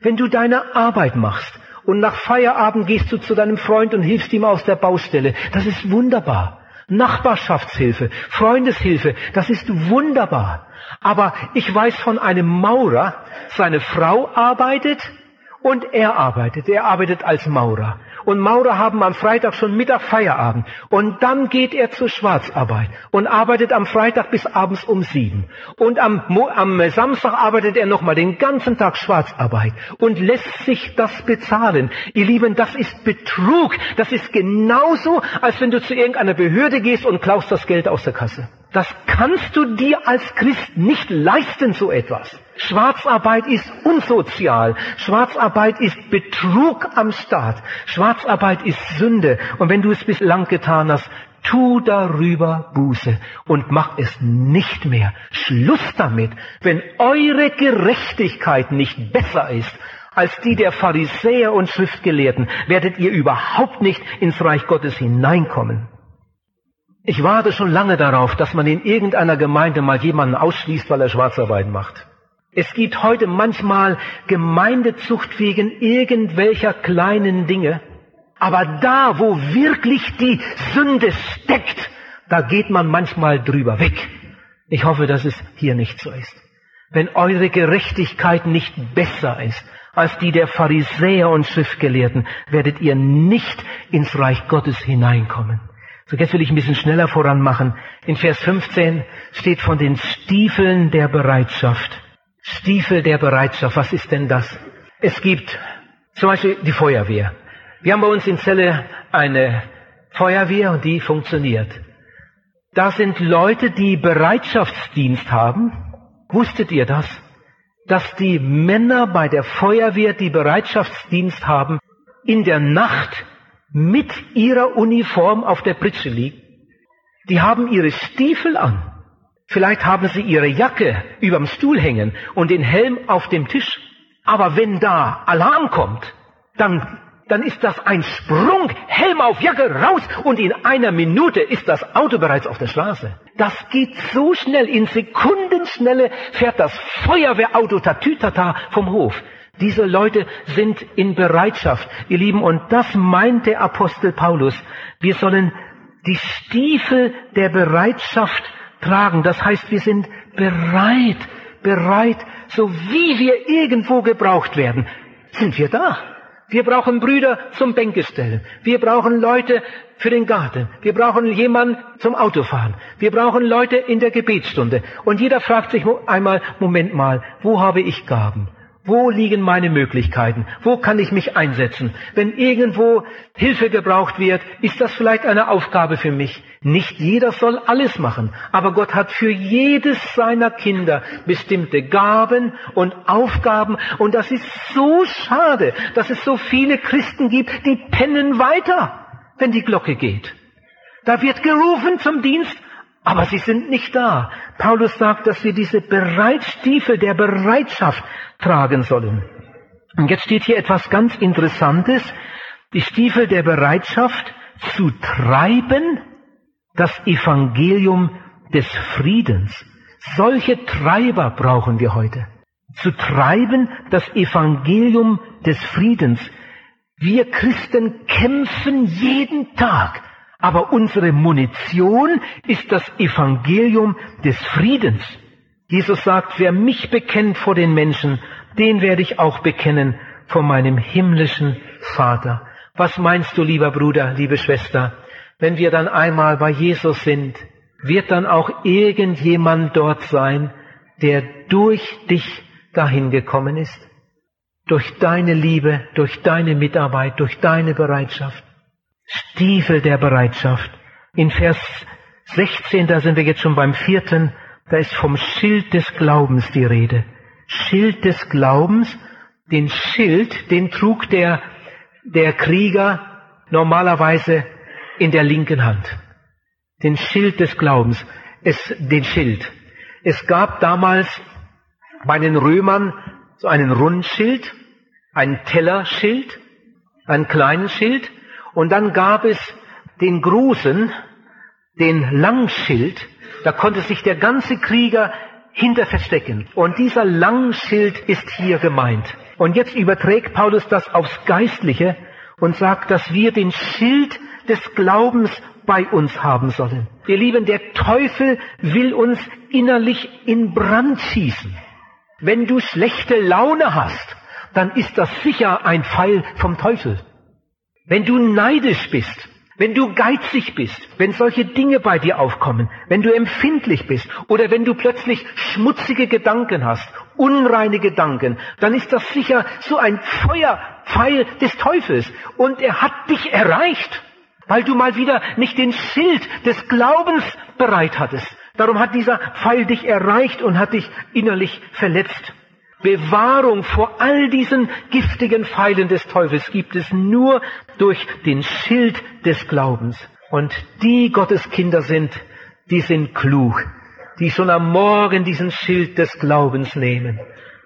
Wenn du deine Arbeit machst und nach Feierabend gehst du zu deinem Freund und hilfst ihm aus der Baustelle. Das ist wunderbar. Nachbarschaftshilfe, Freundeshilfe, das ist wunderbar. Aber ich weiß von einem Maurer, seine Frau arbeitet und er arbeitet. Er arbeitet als Maurer und Maurer haben am Freitag schon Mittag Feierabend. Und dann geht er zur Schwarzarbeit und arbeitet am Freitag bis abends um sieben. Und am, am Samstag arbeitet er nochmal den ganzen Tag Schwarzarbeit und lässt sich das bezahlen. Ihr Lieben, das ist Betrug. Das ist genauso, als wenn du zu irgendeiner Behörde gehst und klaust das Geld aus der Kasse. Das kannst du dir als Christ nicht leisten, so etwas. Schwarzarbeit ist unsozial. Schwarzarbeit ist Betrug am Staat. Schwarzarbeit ist Sünde. Und wenn du es bislang getan hast, tu darüber Buße und mach es nicht mehr. Schluss damit. Wenn eure Gerechtigkeit nicht besser ist als die der Pharisäer und Schriftgelehrten, werdet ihr überhaupt nicht ins Reich Gottes hineinkommen. Ich warte schon lange darauf, dass man in irgendeiner Gemeinde mal jemanden ausschließt, weil er Schwarzarbeit macht. Es gibt heute manchmal Gemeindezucht wegen irgendwelcher kleinen Dinge. Aber da, wo wirklich die Sünde steckt, da geht man manchmal drüber weg. Ich hoffe, dass es hier nicht so ist. Wenn eure Gerechtigkeit nicht besser ist als die der Pharisäer und Schriftgelehrten, werdet ihr nicht ins Reich Gottes hineinkommen. So, jetzt will ich ein bisschen schneller voran machen. In Vers 15 steht von den Stiefeln der Bereitschaft. Stiefel der Bereitschaft, was ist denn das? Es gibt zum Beispiel die Feuerwehr. Wir haben bei uns in Celle eine Feuerwehr und die funktioniert. Da sind Leute, die Bereitschaftsdienst haben. Wusstet ihr das? Dass die Männer bei der Feuerwehr, die Bereitschaftsdienst haben, in der Nacht mit ihrer Uniform auf der Pritsche liegen. Die haben ihre Stiefel an. Vielleicht haben sie ihre Jacke überm Stuhl hängen und den Helm auf dem Tisch. Aber wenn da Alarm kommt, dann, dann ist das ein Sprung, Helm auf Jacke raus und in einer Minute ist das Auto bereits auf der Straße. Das geht so schnell, in Sekundenschnelle fährt das Feuerwehrauto tatütata vom Hof. Diese Leute sind in Bereitschaft, ihr Lieben, und das meint der Apostel Paulus. Wir sollen die Stiefel der Bereitschaft tragen. Das heißt, wir sind bereit, bereit, so wie wir irgendwo gebraucht werden, sind wir da. Wir brauchen Brüder zum Bänkestellen. Wir brauchen Leute für den Garten. Wir brauchen jemanden zum Autofahren. Wir brauchen Leute in der Gebetsstunde. Und jeder fragt sich einmal, Moment mal, wo habe ich Gaben? Wo liegen meine Möglichkeiten? Wo kann ich mich einsetzen? Wenn irgendwo Hilfe gebraucht wird, ist das vielleicht eine Aufgabe für mich. Nicht jeder soll alles machen, aber Gott hat für jedes seiner Kinder bestimmte Gaben und Aufgaben und das ist so schade, dass es so viele Christen gibt, die pennen weiter, wenn die Glocke geht. Da wird gerufen zum Dienst, aber sie sind nicht da. Paulus sagt, dass wir diese Bereitstiefel der Bereitschaft tragen sollen. Und jetzt steht hier etwas ganz Interessantes. Die Stiefel der Bereitschaft zu treiben das Evangelium des Friedens. Solche Treiber brauchen wir heute. Zu treiben das Evangelium des Friedens. Wir Christen kämpfen jeden Tag aber unsere Munition ist das Evangelium des Friedens. Jesus sagt, wer mich bekennt vor den Menschen, den werde ich auch bekennen vor meinem himmlischen Vater. Was meinst du, lieber Bruder, liebe Schwester, wenn wir dann einmal bei Jesus sind, wird dann auch irgendjemand dort sein, der durch dich dahin gekommen ist? Durch deine Liebe, durch deine Mitarbeit, durch deine Bereitschaft. Stiefel der Bereitschaft. In Vers 16, da sind wir jetzt schon beim vierten, da ist vom Schild des Glaubens die Rede. Schild des Glaubens, den Schild, den trug der, der Krieger normalerweise in der linken Hand. Den Schild des Glaubens, es, den Schild. Es gab damals bei den Römern so einen Rundschild, ein Tellerschild, einen kleinen Schild und dann gab es den großen, den Langschild, da konnte sich der ganze Krieger hinter verstecken. Und dieser Langschild ist hier gemeint. Und jetzt überträgt Paulus das aufs Geistliche und sagt, dass wir den Schild des Glaubens bei uns haben sollen. Ihr Lieben, der Teufel will uns innerlich in Brand schießen. Wenn du schlechte Laune hast, dann ist das sicher ein Pfeil vom Teufel. Wenn du neidisch bist, wenn du geizig bist, wenn solche Dinge bei dir aufkommen, wenn du empfindlich bist oder wenn du plötzlich schmutzige Gedanken hast, unreine Gedanken, dann ist das sicher so ein Feuerpfeil des Teufels und er hat dich erreicht, weil du mal wieder nicht den Schild des Glaubens bereit hattest. Darum hat dieser Pfeil dich erreicht und hat dich innerlich verletzt. Bewahrung vor all diesen giftigen Pfeilen des Teufels gibt es nur durch den Schild des Glaubens. Und die Gotteskinder sind, die sind klug, die schon am Morgen diesen Schild des Glaubens nehmen,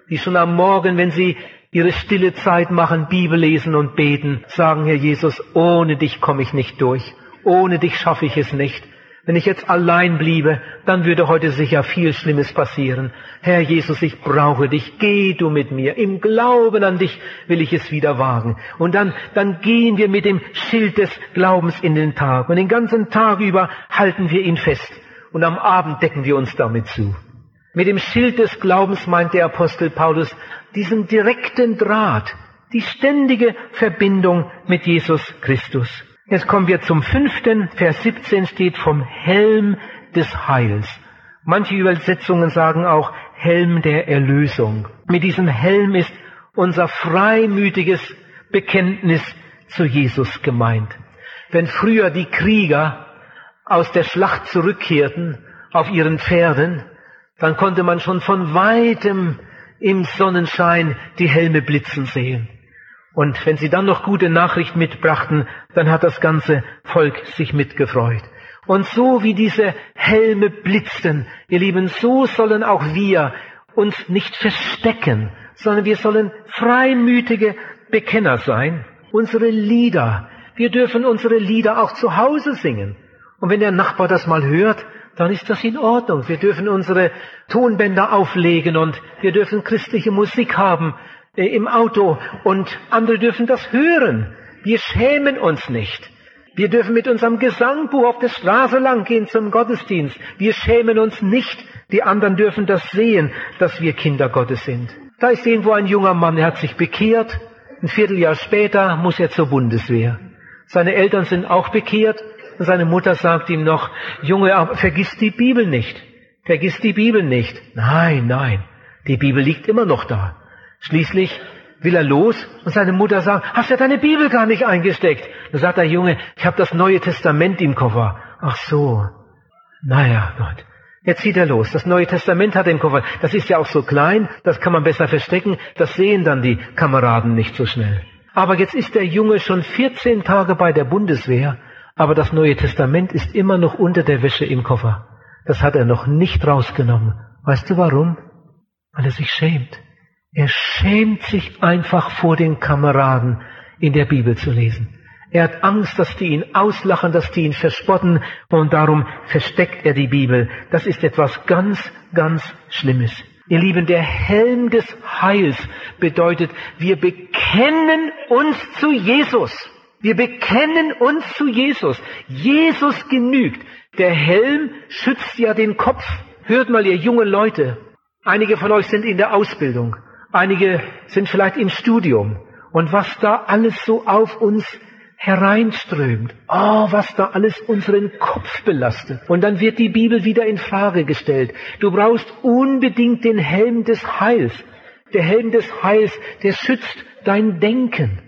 die schon am Morgen, wenn sie ihre stille Zeit machen, Bibel lesen und beten, sagen, Herr Jesus, ohne dich komme ich nicht durch, ohne dich schaffe ich es nicht. Wenn ich jetzt allein bliebe, dann würde heute sicher viel Schlimmes passieren. Herr Jesus, ich brauche dich. Geh du mit mir. Im Glauben an dich will ich es wieder wagen. Und dann, dann gehen wir mit dem Schild des Glaubens in den Tag. Und den ganzen Tag über halten wir ihn fest. Und am Abend decken wir uns damit zu. Mit dem Schild des Glaubens meint der Apostel Paulus diesen direkten Draht, die ständige Verbindung mit Jesus Christus. Jetzt kommen wir zum fünften. Vers 17 steht vom Helm des Heils. Manche Übersetzungen sagen auch Helm der Erlösung. Mit diesem Helm ist unser freimütiges Bekenntnis zu Jesus gemeint. Wenn früher die Krieger aus der Schlacht zurückkehrten auf ihren Pferden, dann konnte man schon von weitem im Sonnenschein die Helme blitzen sehen. Und wenn sie dann noch gute Nachricht mitbrachten, dann hat das ganze Volk sich mitgefreut. Und so wie diese Helme blitzten, ihr Lieben, so sollen auch wir uns nicht verstecken, sondern wir sollen freimütige Bekenner sein. Unsere Lieder, wir dürfen unsere Lieder auch zu Hause singen. Und wenn der Nachbar das mal hört, dann ist das in Ordnung. Wir dürfen unsere Tonbänder auflegen und wir dürfen christliche Musik haben äh, im Auto und andere dürfen das hören. Wir schämen uns nicht. Wir dürfen mit unserem Gesangbuch auf der Straße lang gehen zum Gottesdienst. Wir schämen uns nicht. Die anderen dürfen das sehen, dass wir Kinder Gottes sind. Da ist irgendwo ein junger Mann, er hat sich bekehrt. Ein Vierteljahr später muss er zur Bundeswehr. Seine Eltern sind auch bekehrt. Und seine Mutter sagt ihm noch, Junge, vergiss die Bibel nicht. Vergiss die Bibel nicht. Nein, nein. Die Bibel liegt immer noch da. Schließlich will er los und seine Mutter sagt, hast ja deine Bibel gar nicht eingesteckt. Da sagt der Junge, ich habe das Neue Testament im Koffer. Ach so. Naja, Gott. Jetzt zieht er los. Das Neue Testament hat er im Koffer. Das ist ja auch so klein, das kann man besser verstecken. Das sehen dann die Kameraden nicht so schnell. Aber jetzt ist der Junge schon 14 Tage bei der Bundeswehr, aber das Neue Testament ist immer noch unter der Wäsche im Koffer. Das hat er noch nicht rausgenommen. Weißt du warum? Weil er sich schämt. Er schämt sich einfach vor den Kameraden in der Bibel zu lesen. Er hat Angst, dass die ihn auslachen, dass die ihn verspotten und darum versteckt er die Bibel. Das ist etwas ganz, ganz Schlimmes. Ihr Lieben, der Helm des Heils bedeutet, wir bekennen uns zu Jesus. Wir bekennen uns zu Jesus. Jesus genügt. Der Helm schützt ja den Kopf. Hört mal, ihr junge Leute. Einige von euch sind in der Ausbildung. Einige sind vielleicht im Studium. Und was da alles so auf uns hereinströmt. Oh, was da alles unseren Kopf belastet. Und dann wird die Bibel wieder in Frage gestellt. Du brauchst unbedingt den Helm des Heils. Der Helm des Heils, der schützt dein Denken.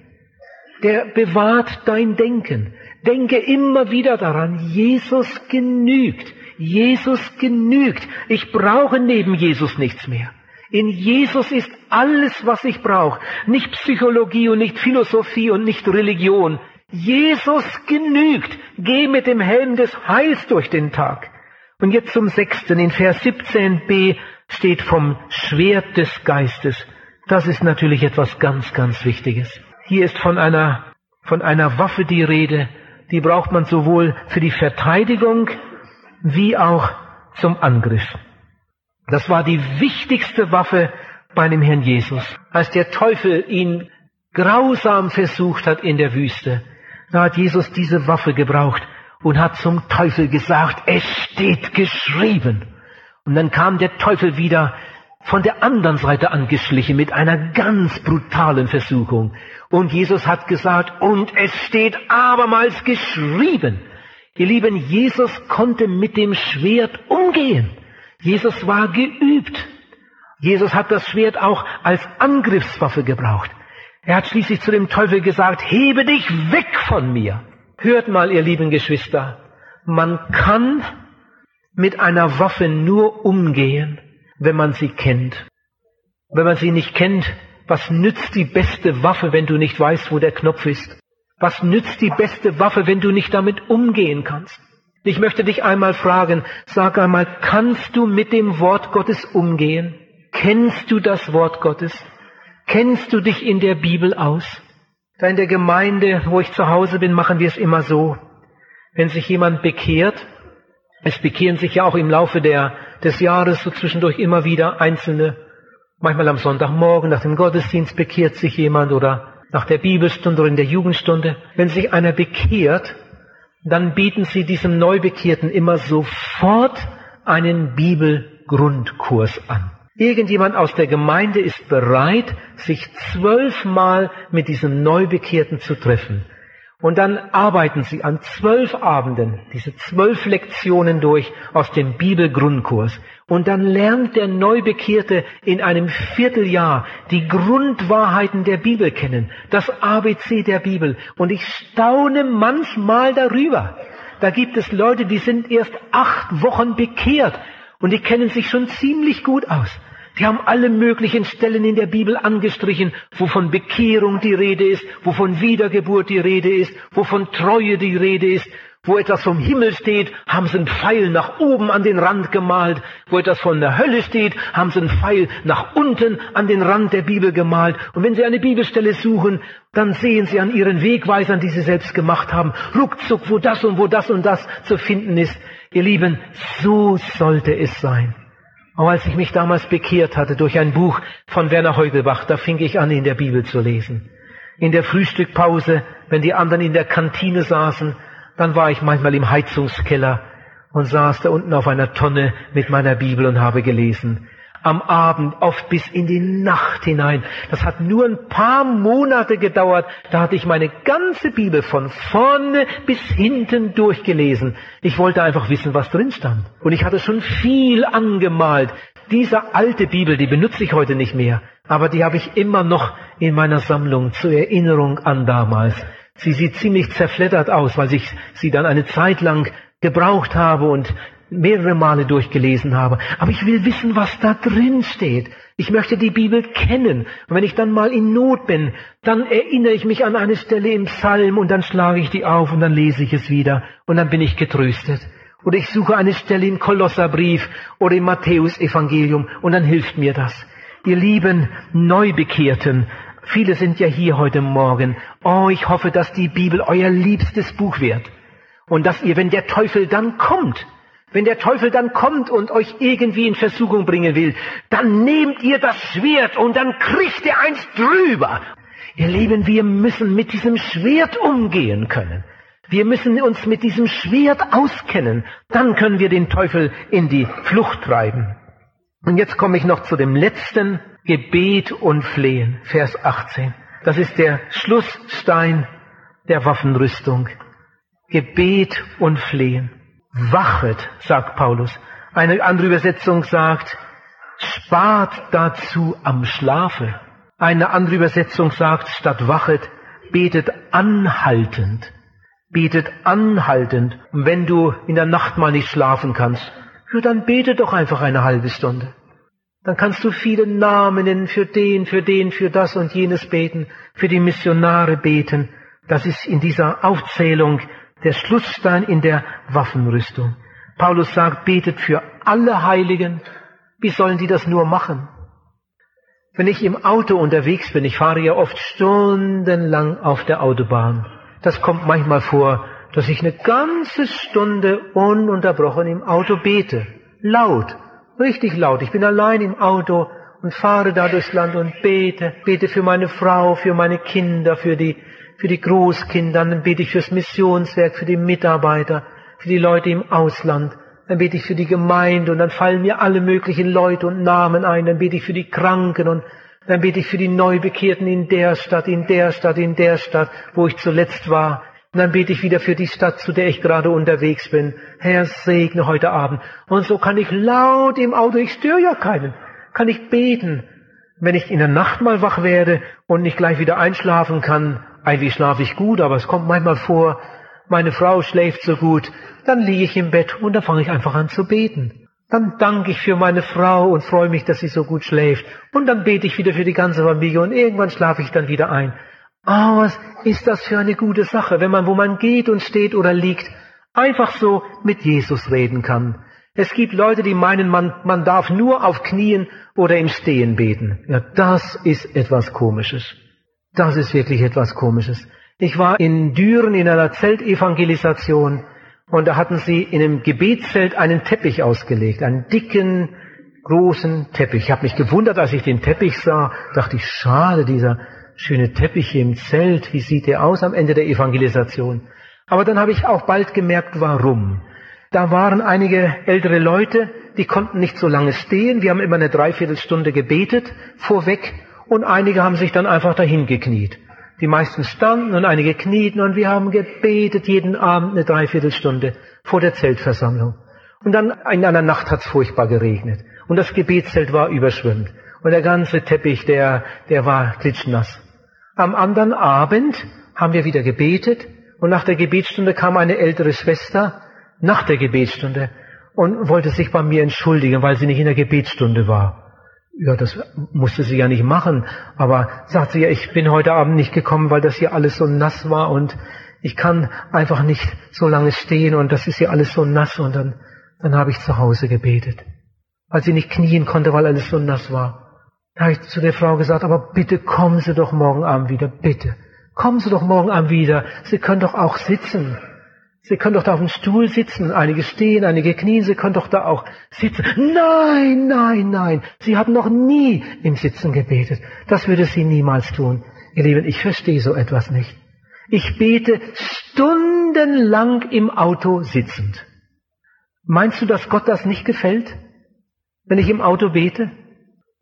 Der bewahrt dein Denken. Denke immer wieder daran, Jesus genügt. Jesus genügt. Ich brauche neben Jesus nichts mehr. In Jesus ist alles, was ich brauche. Nicht Psychologie und nicht Philosophie und nicht Religion. Jesus genügt. Geh mit dem Helm des Heils durch den Tag. Und jetzt zum sechsten. In Vers 17b steht vom Schwert des Geistes. Das ist natürlich etwas ganz, ganz Wichtiges. Hier ist von einer, von einer Waffe die Rede. Die braucht man sowohl für die Verteidigung wie auch zum Angriff. Das war die wichtigste Waffe bei dem Herrn Jesus. Als der Teufel ihn grausam versucht hat in der Wüste, da hat Jesus diese Waffe gebraucht und hat zum Teufel gesagt, es steht geschrieben. Und dann kam der Teufel wieder von der anderen Seite angeschlichen mit einer ganz brutalen Versuchung. Und Jesus hat gesagt, und es steht abermals geschrieben. Ihr Lieben, Jesus konnte mit dem Schwert umgehen. Jesus war geübt. Jesus hat das Schwert auch als Angriffswaffe gebraucht. Er hat schließlich zu dem Teufel gesagt, hebe dich weg von mir. Hört mal, ihr lieben Geschwister, man kann mit einer Waffe nur umgehen, wenn man sie kennt. Wenn man sie nicht kennt, was nützt die beste Waffe, wenn du nicht weißt, wo der Knopf ist? Was nützt die beste Waffe, wenn du nicht damit umgehen kannst? Ich möchte dich einmal fragen, sag einmal, kannst du mit dem Wort Gottes umgehen? Kennst du das Wort Gottes? Kennst du dich in der Bibel aus? Da in der Gemeinde, wo ich zu Hause bin, machen wir es immer so. Wenn sich jemand bekehrt, es bekehren sich ja auch im Laufe der, des Jahres so zwischendurch immer wieder Einzelne. Manchmal am Sonntagmorgen nach dem Gottesdienst bekehrt sich jemand oder nach der Bibelstunde oder in der Jugendstunde. Wenn sich einer bekehrt, dann bieten sie diesem Neubekehrten immer sofort einen Bibelgrundkurs an. Irgendjemand aus der Gemeinde ist bereit, sich zwölfmal mit diesem Neubekehrten zu treffen. Und dann arbeiten sie an zwölf Abenden diese zwölf Lektionen durch aus dem Bibelgrundkurs. Und dann lernt der Neubekehrte in einem Vierteljahr die Grundwahrheiten der Bibel kennen, das ABC der Bibel. Und ich staune manchmal darüber. Da gibt es Leute, die sind erst acht Wochen bekehrt und die kennen sich schon ziemlich gut aus. Die haben alle möglichen Stellen in der Bibel angestrichen, wovon Bekehrung die Rede ist, wovon Wiedergeburt die Rede ist, wovon Treue die Rede ist. Wo etwas vom Himmel steht, haben sie einen Pfeil nach oben an den Rand gemalt. Wo etwas von der Hölle steht, haben sie einen Pfeil nach unten an den Rand der Bibel gemalt. Und wenn sie eine Bibelstelle suchen, dann sehen sie an ihren Wegweisern, die sie selbst gemacht haben, ruckzuck, wo das und wo das und das zu finden ist. Ihr Lieben, so sollte es sein. Auch als ich mich damals bekehrt hatte durch ein Buch von Werner Heugelbach, da fing ich an, in der Bibel zu lesen. In der Frühstückpause, wenn die anderen in der Kantine saßen, dann war ich manchmal im Heizungskeller und saß da unten auf einer Tonne mit meiner Bibel und habe gelesen am Abend, oft bis in die Nacht hinein. Das hat nur ein paar Monate gedauert. Da hatte ich meine ganze Bibel von vorne bis hinten durchgelesen. Ich wollte einfach wissen, was drin stand. Und ich hatte schon viel angemalt. Diese alte Bibel, die benutze ich heute nicht mehr. aber die habe ich immer noch in meiner Sammlung zur Erinnerung an damals. Sie sieht ziemlich zerfleddert aus, weil ich sie dann eine Zeit lang gebraucht habe und mehrere Male durchgelesen habe. Aber ich will wissen, was da drin steht. Ich möchte die Bibel kennen. Und wenn ich dann mal in Not bin, dann erinnere ich mich an eine Stelle im Psalm und dann schlage ich die auf und dann lese ich es wieder und dann bin ich getröstet. Oder ich suche eine Stelle im Kolosserbrief oder im Matthäusevangelium und dann hilft mir das. Ihr lieben Neubekehrten, viele sind ja hier heute Morgen. Oh, ich hoffe, dass die Bibel euer liebstes Buch wird. Und dass ihr, wenn der Teufel dann kommt, wenn der Teufel dann kommt und euch irgendwie in Versuchung bringen will, dann nehmt ihr das Schwert und dann kriegt ihr eins drüber. Ihr Lieben, wir müssen mit diesem Schwert umgehen können. Wir müssen uns mit diesem Schwert auskennen. Dann können wir den Teufel in die Flucht treiben. Und jetzt komme ich noch zu dem letzten Gebet und Flehen, Vers 18. Das ist der Schlussstein der Waffenrüstung. Gebet und Flehen. Wachet, sagt Paulus. Eine andere Übersetzung sagt, spart dazu am Schlafe. Eine andere Übersetzung sagt, statt wachet, betet anhaltend. Betet anhaltend. Und wenn du in der Nacht mal nicht schlafen kannst, ja, dann bete doch einfach eine halbe Stunde. Dann kannst du viele Namen nennen für den, für den, für das und jenes beten, für die Missionare beten. Das ist in dieser Aufzählung der Schlussstein in der Waffenrüstung. Paulus sagt, betet für alle Heiligen. Wie sollen die das nur machen? Wenn ich im Auto unterwegs bin, ich fahre ja oft stundenlang auf der Autobahn. Das kommt manchmal vor, dass ich eine ganze Stunde ununterbrochen im Auto bete. Laut, richtig laut. Ich bin allein im Auto und fahre da durchs Land und bete, bete für meine Frau, für meine Kinder, für die, für die Großkinder, dann bete ich fürs Missionswerk, für die Mitarbeiter, für die Leute im Ausland, dann bete ich für die Gemeinde und dann fallen mir alle möglichen Leute und Namen ein, dann bete ich für die Kranken und dann bete ich für die Neubekehrten in der Stadt, in der Stadt, in der Stadt, wo ich zuletzt war. Und dann bete ich wieder für die Stadt, zu der ich gerade unterwegs bin. Herr, segne heute Abend. Und so kann ich laut im Auto, ich störe ja keinen, kann ich beten. Wenn ich in der Nacht mal wach werde und nicht gleich wieder einschlafen kann, eigentlich schlafe ich gut, aber es kommt manchmal vor, meine Frau schläft so gut, dann liege ich im Bett und dann fange ich einfach an zu beten. Dann danke ich für meine Frau und freue mich, dass sie so gut schläft. Und dann bete ich wieder für die ganze Familie und irgendwann schlafe ich dann wieder ein. Ah, was ist das für eine gute Sache, wenn man, wo man geht und steht oder liegt, einfach so mit Jesus reden kann. Es gibt Leute, die meinen, man, man darf nur auf Knien oder im Stehen beten. Ja, das ist etwas Komisches. Das ist wirklich etwas Komisches. Ich war in Düren in einer Zeltevangelisation und da hatten sie in einem Gebetszelt einen Teppich ausgelegt, einen dicken, großen Teppich. Ich habe mich gewundert, als ich den Teppich sah, dachte ich, schade, dieser schöne Teppich hier im Zelt, wie sieht der aus am Ende der Evangelisation? Aber dann habe ich auch bald gemerkt, warum. Da waren einige ältere Leute, die konnten nicht so lange stehen. Wir haben immer eine Dreiviertelstunde gebetet vorweg und einige haben sich dann einfach dahin gekniet. Die meisten standen und einige knieten und wir haben gebetet jeden Abend eine Dreiviertelstunde vor der Zeltversammlung. Und dann in einer Nacht hat es furchtbar geregnet und das Gebetszelt war überschwemmt und der ganze Teppich, der, der war klitschnass. Am anderen Abend haben wir wieder gebetet und nach der Gebetsstunde kam eine ältere Schwester nach der Gebetsstunde und wollte sich bei mir entschuldigen, weil sie nicht in der Gebetsstunde war. Ja, das musste sie ja nicht machen, aber sagt sie ja, ich bin heute Abend nicht gekommen, weil das hier alles so nass war und ich kann einfach nicht so lange stehen und das ist hier alles so nass und dann, dann habe ich zu Hause gebetet, weil sie nicht knien konnte, weil alles so nass war. Da habe ich zu der Frau gesagt, aber bitte kommen Sie doch morgen Abend wieder, bitte. Kommen Sie doch morgen Abend wieder. Sie können doch auch sitzen. Sie können doch da auf dem Stuhl sitzen. Einige stehen, einige knien. Sie können doch da auch sitzen. Nein, nein, nein. Sie haben noch nie im Sitzen gebetet. Das würde sie niemals tun. Ihr Lieben, ich verstehe so etwas nicht. Ich bete stundenlang im Auto sitzend. Meinst du, dass Gott das nicht gefällt, wenn ich im Auto bete?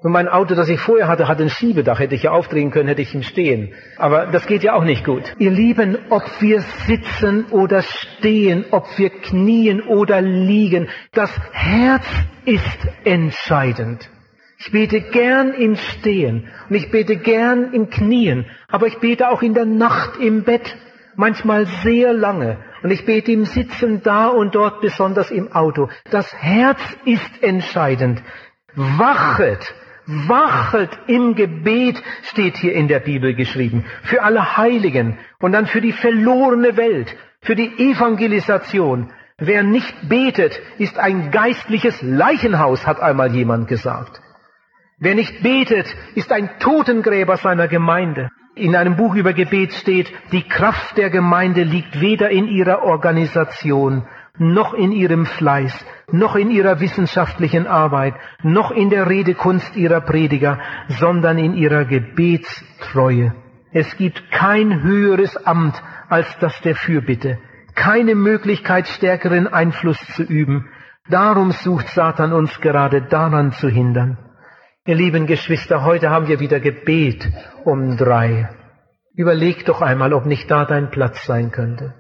Und mein Auto, das ich vorher hatte, hat ein Schiebedach. Hätte ich ja aufdrehen können, hätte ich im Stehen. Aber das geht ja auch nicht gut. Ihr Lieben, ob wir sitzen oder stehen, ob wir knien oder liegen, das Herz ist entscheidend. Ich bete gern im Stehen und ich bete gern im Knien, aber ich bete auch in der Nacht im Bett, manchmal sehr lange. Und ich bete im Sitzen da und dort, besonders im Auto. Das Herz ist entscheidend. Wachet, wachet im Gebet, steht hier in der Bibel geschrieben, für alle Heiligen und dann für die verlorene Welt, für die Evangelisation. Wer nicht betet, ist ein geistliches Leichenhaus, hat einmal jemand gesagt. Wer nicht betet, ist ein Totengräber seiner Gemeinde. In einem Buch über Gebet steht, die Kraft der Gemeinde liegt weder in ihrer Organisation, noch in ihrem Fleiß, noch in ihrer wissenschaftlichen Arbeit, noch in der Redekunst ihrer Prediger, sondern in ihrer Gebetstreue. Es gibt kein höheres Amt als das der Fürbitte, keine Möglichkeit, stärkeren Einfluss zu üben. Darum sucht Satan uns gerade daran zu hindern. Ihr lieben Geschwister, heute haben wir wieder Gebet um drei. Überleg doch einmal, ob nicht da dein Platz sein könnte.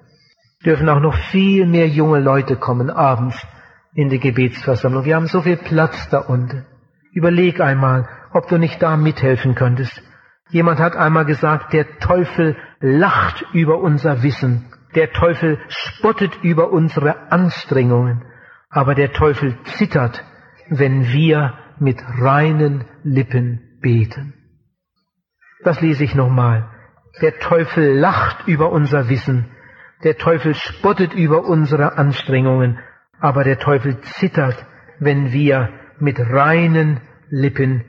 Dürfen auch noch viel mehr junge Leute kommen abends in die Gebetsversammlung. Wir haben so viel Platz da unten. Überleg einmal, ob du nicht da mithelfen könntest. Jemand hat einmal gesagt, der Teufel lacht über unser Wissen. Der Teufel spottet über unsere Anstrengungen. Aber der Teufel zittert, wenn wir mit reinen Lippen beten. Das lese ich nochmal. Der Teufel lacht über unser Wissen. Der Teufel spottet über unsere Anstrengungen. Aber der Teufel zittert, wenn wir mit reinen Lippen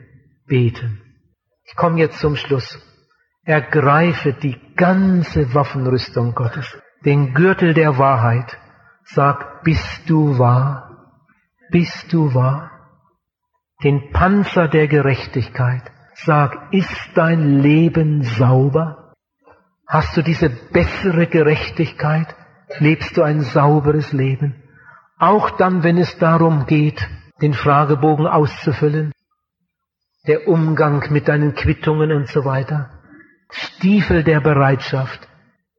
beten. Ich komme jetzt zum Schluss. Ergreife die ganze Waffenrüstung Gottes, den Gürtel der Wahrheit. Sag, bist du wahr? Bist du wahr? den Panzer der Gerechtigkeit. Sag, ist dein Leben sauber? Hast du diese bessere Gerechtigkeit? Lebst du ein sauberes Leben? Auch dann, wenn es darum geht, den Fragebogen auszufüllen, der Umgang mit deinen Quittungen und so weiter. Stiefel der Bereitschaft.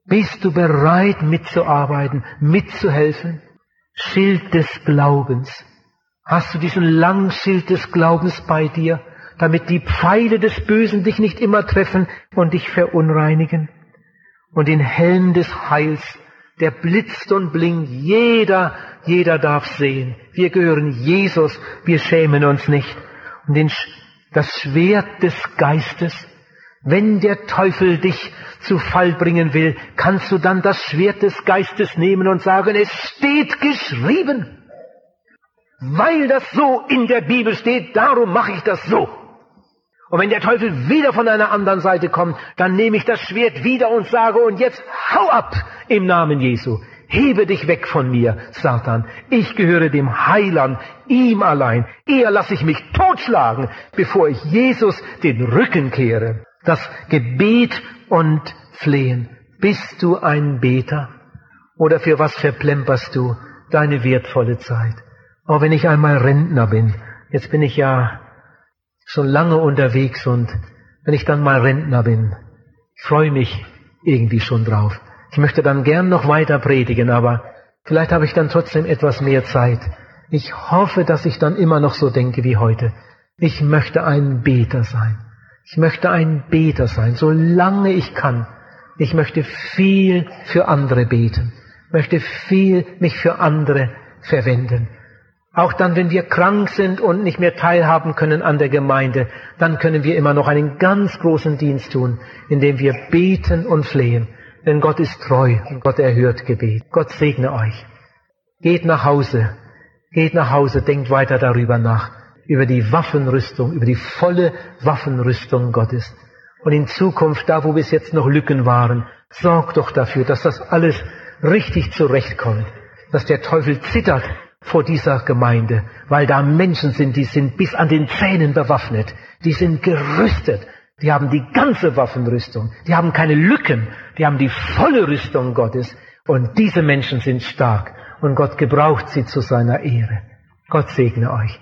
Bist du bereit mitzuarbeiten, mitzuhelfen? Schild des Glaubens. Hast du diesen langen Schild des Glaubens bei dir, damit die Pfeile des Bösen dich nicht immer treffen und dich verunreinigen? Und den Helm des Heils, der blitzt und blinkt, jeder, jeder darf sehen. Wir gehören Jesus, wir schämen uns nicht. Und den, das Schwert des Geistes, wenn der Teufel dich zu Fall bringen will, kannst du dann das Schwert des Geistes nehmen und sagen, es steht geschrieben. Weil das so in der Bibel steht, darum mache ich das so. Und wenn der Teufel wieder von einer anderen Seite kommt, dann nehme ich das Schwert wieder und sage, und jetzt hau ab im Namen Jesu. Hebe dich weg von mir, Satan. Ich gehöre dem Heiland, ihm allein. Eher lasse ich mich totschlagen, bevor ich Jesus den Rücken kehre. Das Gebet und Flehen. Bist du ein Beter? Oder für was verplemperst du deine wertvolle Zeit? Auch wenn ich einmal Rentner bin, jetzt bin ich ja schon lange unterwegs und wenn ich dann mal Rentner bin, ich freue mich irgendwie schon drauf. Ich möchte dann gern noch weiter predigen, aber vielleicht habe ich dann trotzdem etwas mehr Zeit. Ich hoffe, dass ich dann immer noch so denke wie heute. Ich möchte ein Beter sein. Ich möchte ein Beter sein, solange ich kann. Ich möchte viel für andere beten, möchte viel mich für andere verwenden. Auch dann, wenn wir krank sind und nicht mehr teilhaben können an der Gemeinde, dann können wir immer noch einen ganz großen Dienst tun, indem wir beten und flehen. Denn Gott ist treu und Gott erhört Gebet. Gott segne euch. Geht nach Hause. Geht nach Hause, denkt weiter darüber nach. Über die Waffenrüstung, über die volle Waffenrüstung Gottes. Und in Zukunft, da wo bis jetzt noch Lücken waren, sorgt doch dafür, dass das alles richtig zurechtkommt. Dass der Teufel zittert, vor dieser Gemeinde, weil da Menschen sind, die sind bis an den Zähnen bewaffnet, die sind gerüstet, die haben die ganze Waffenrüstung, die haben keine Lücken, die haben die volle Rüstung Gottes. Und diese Menschen sind stark. Und Gott gebraucht sie zu seiner Ehre. Gott segne euch.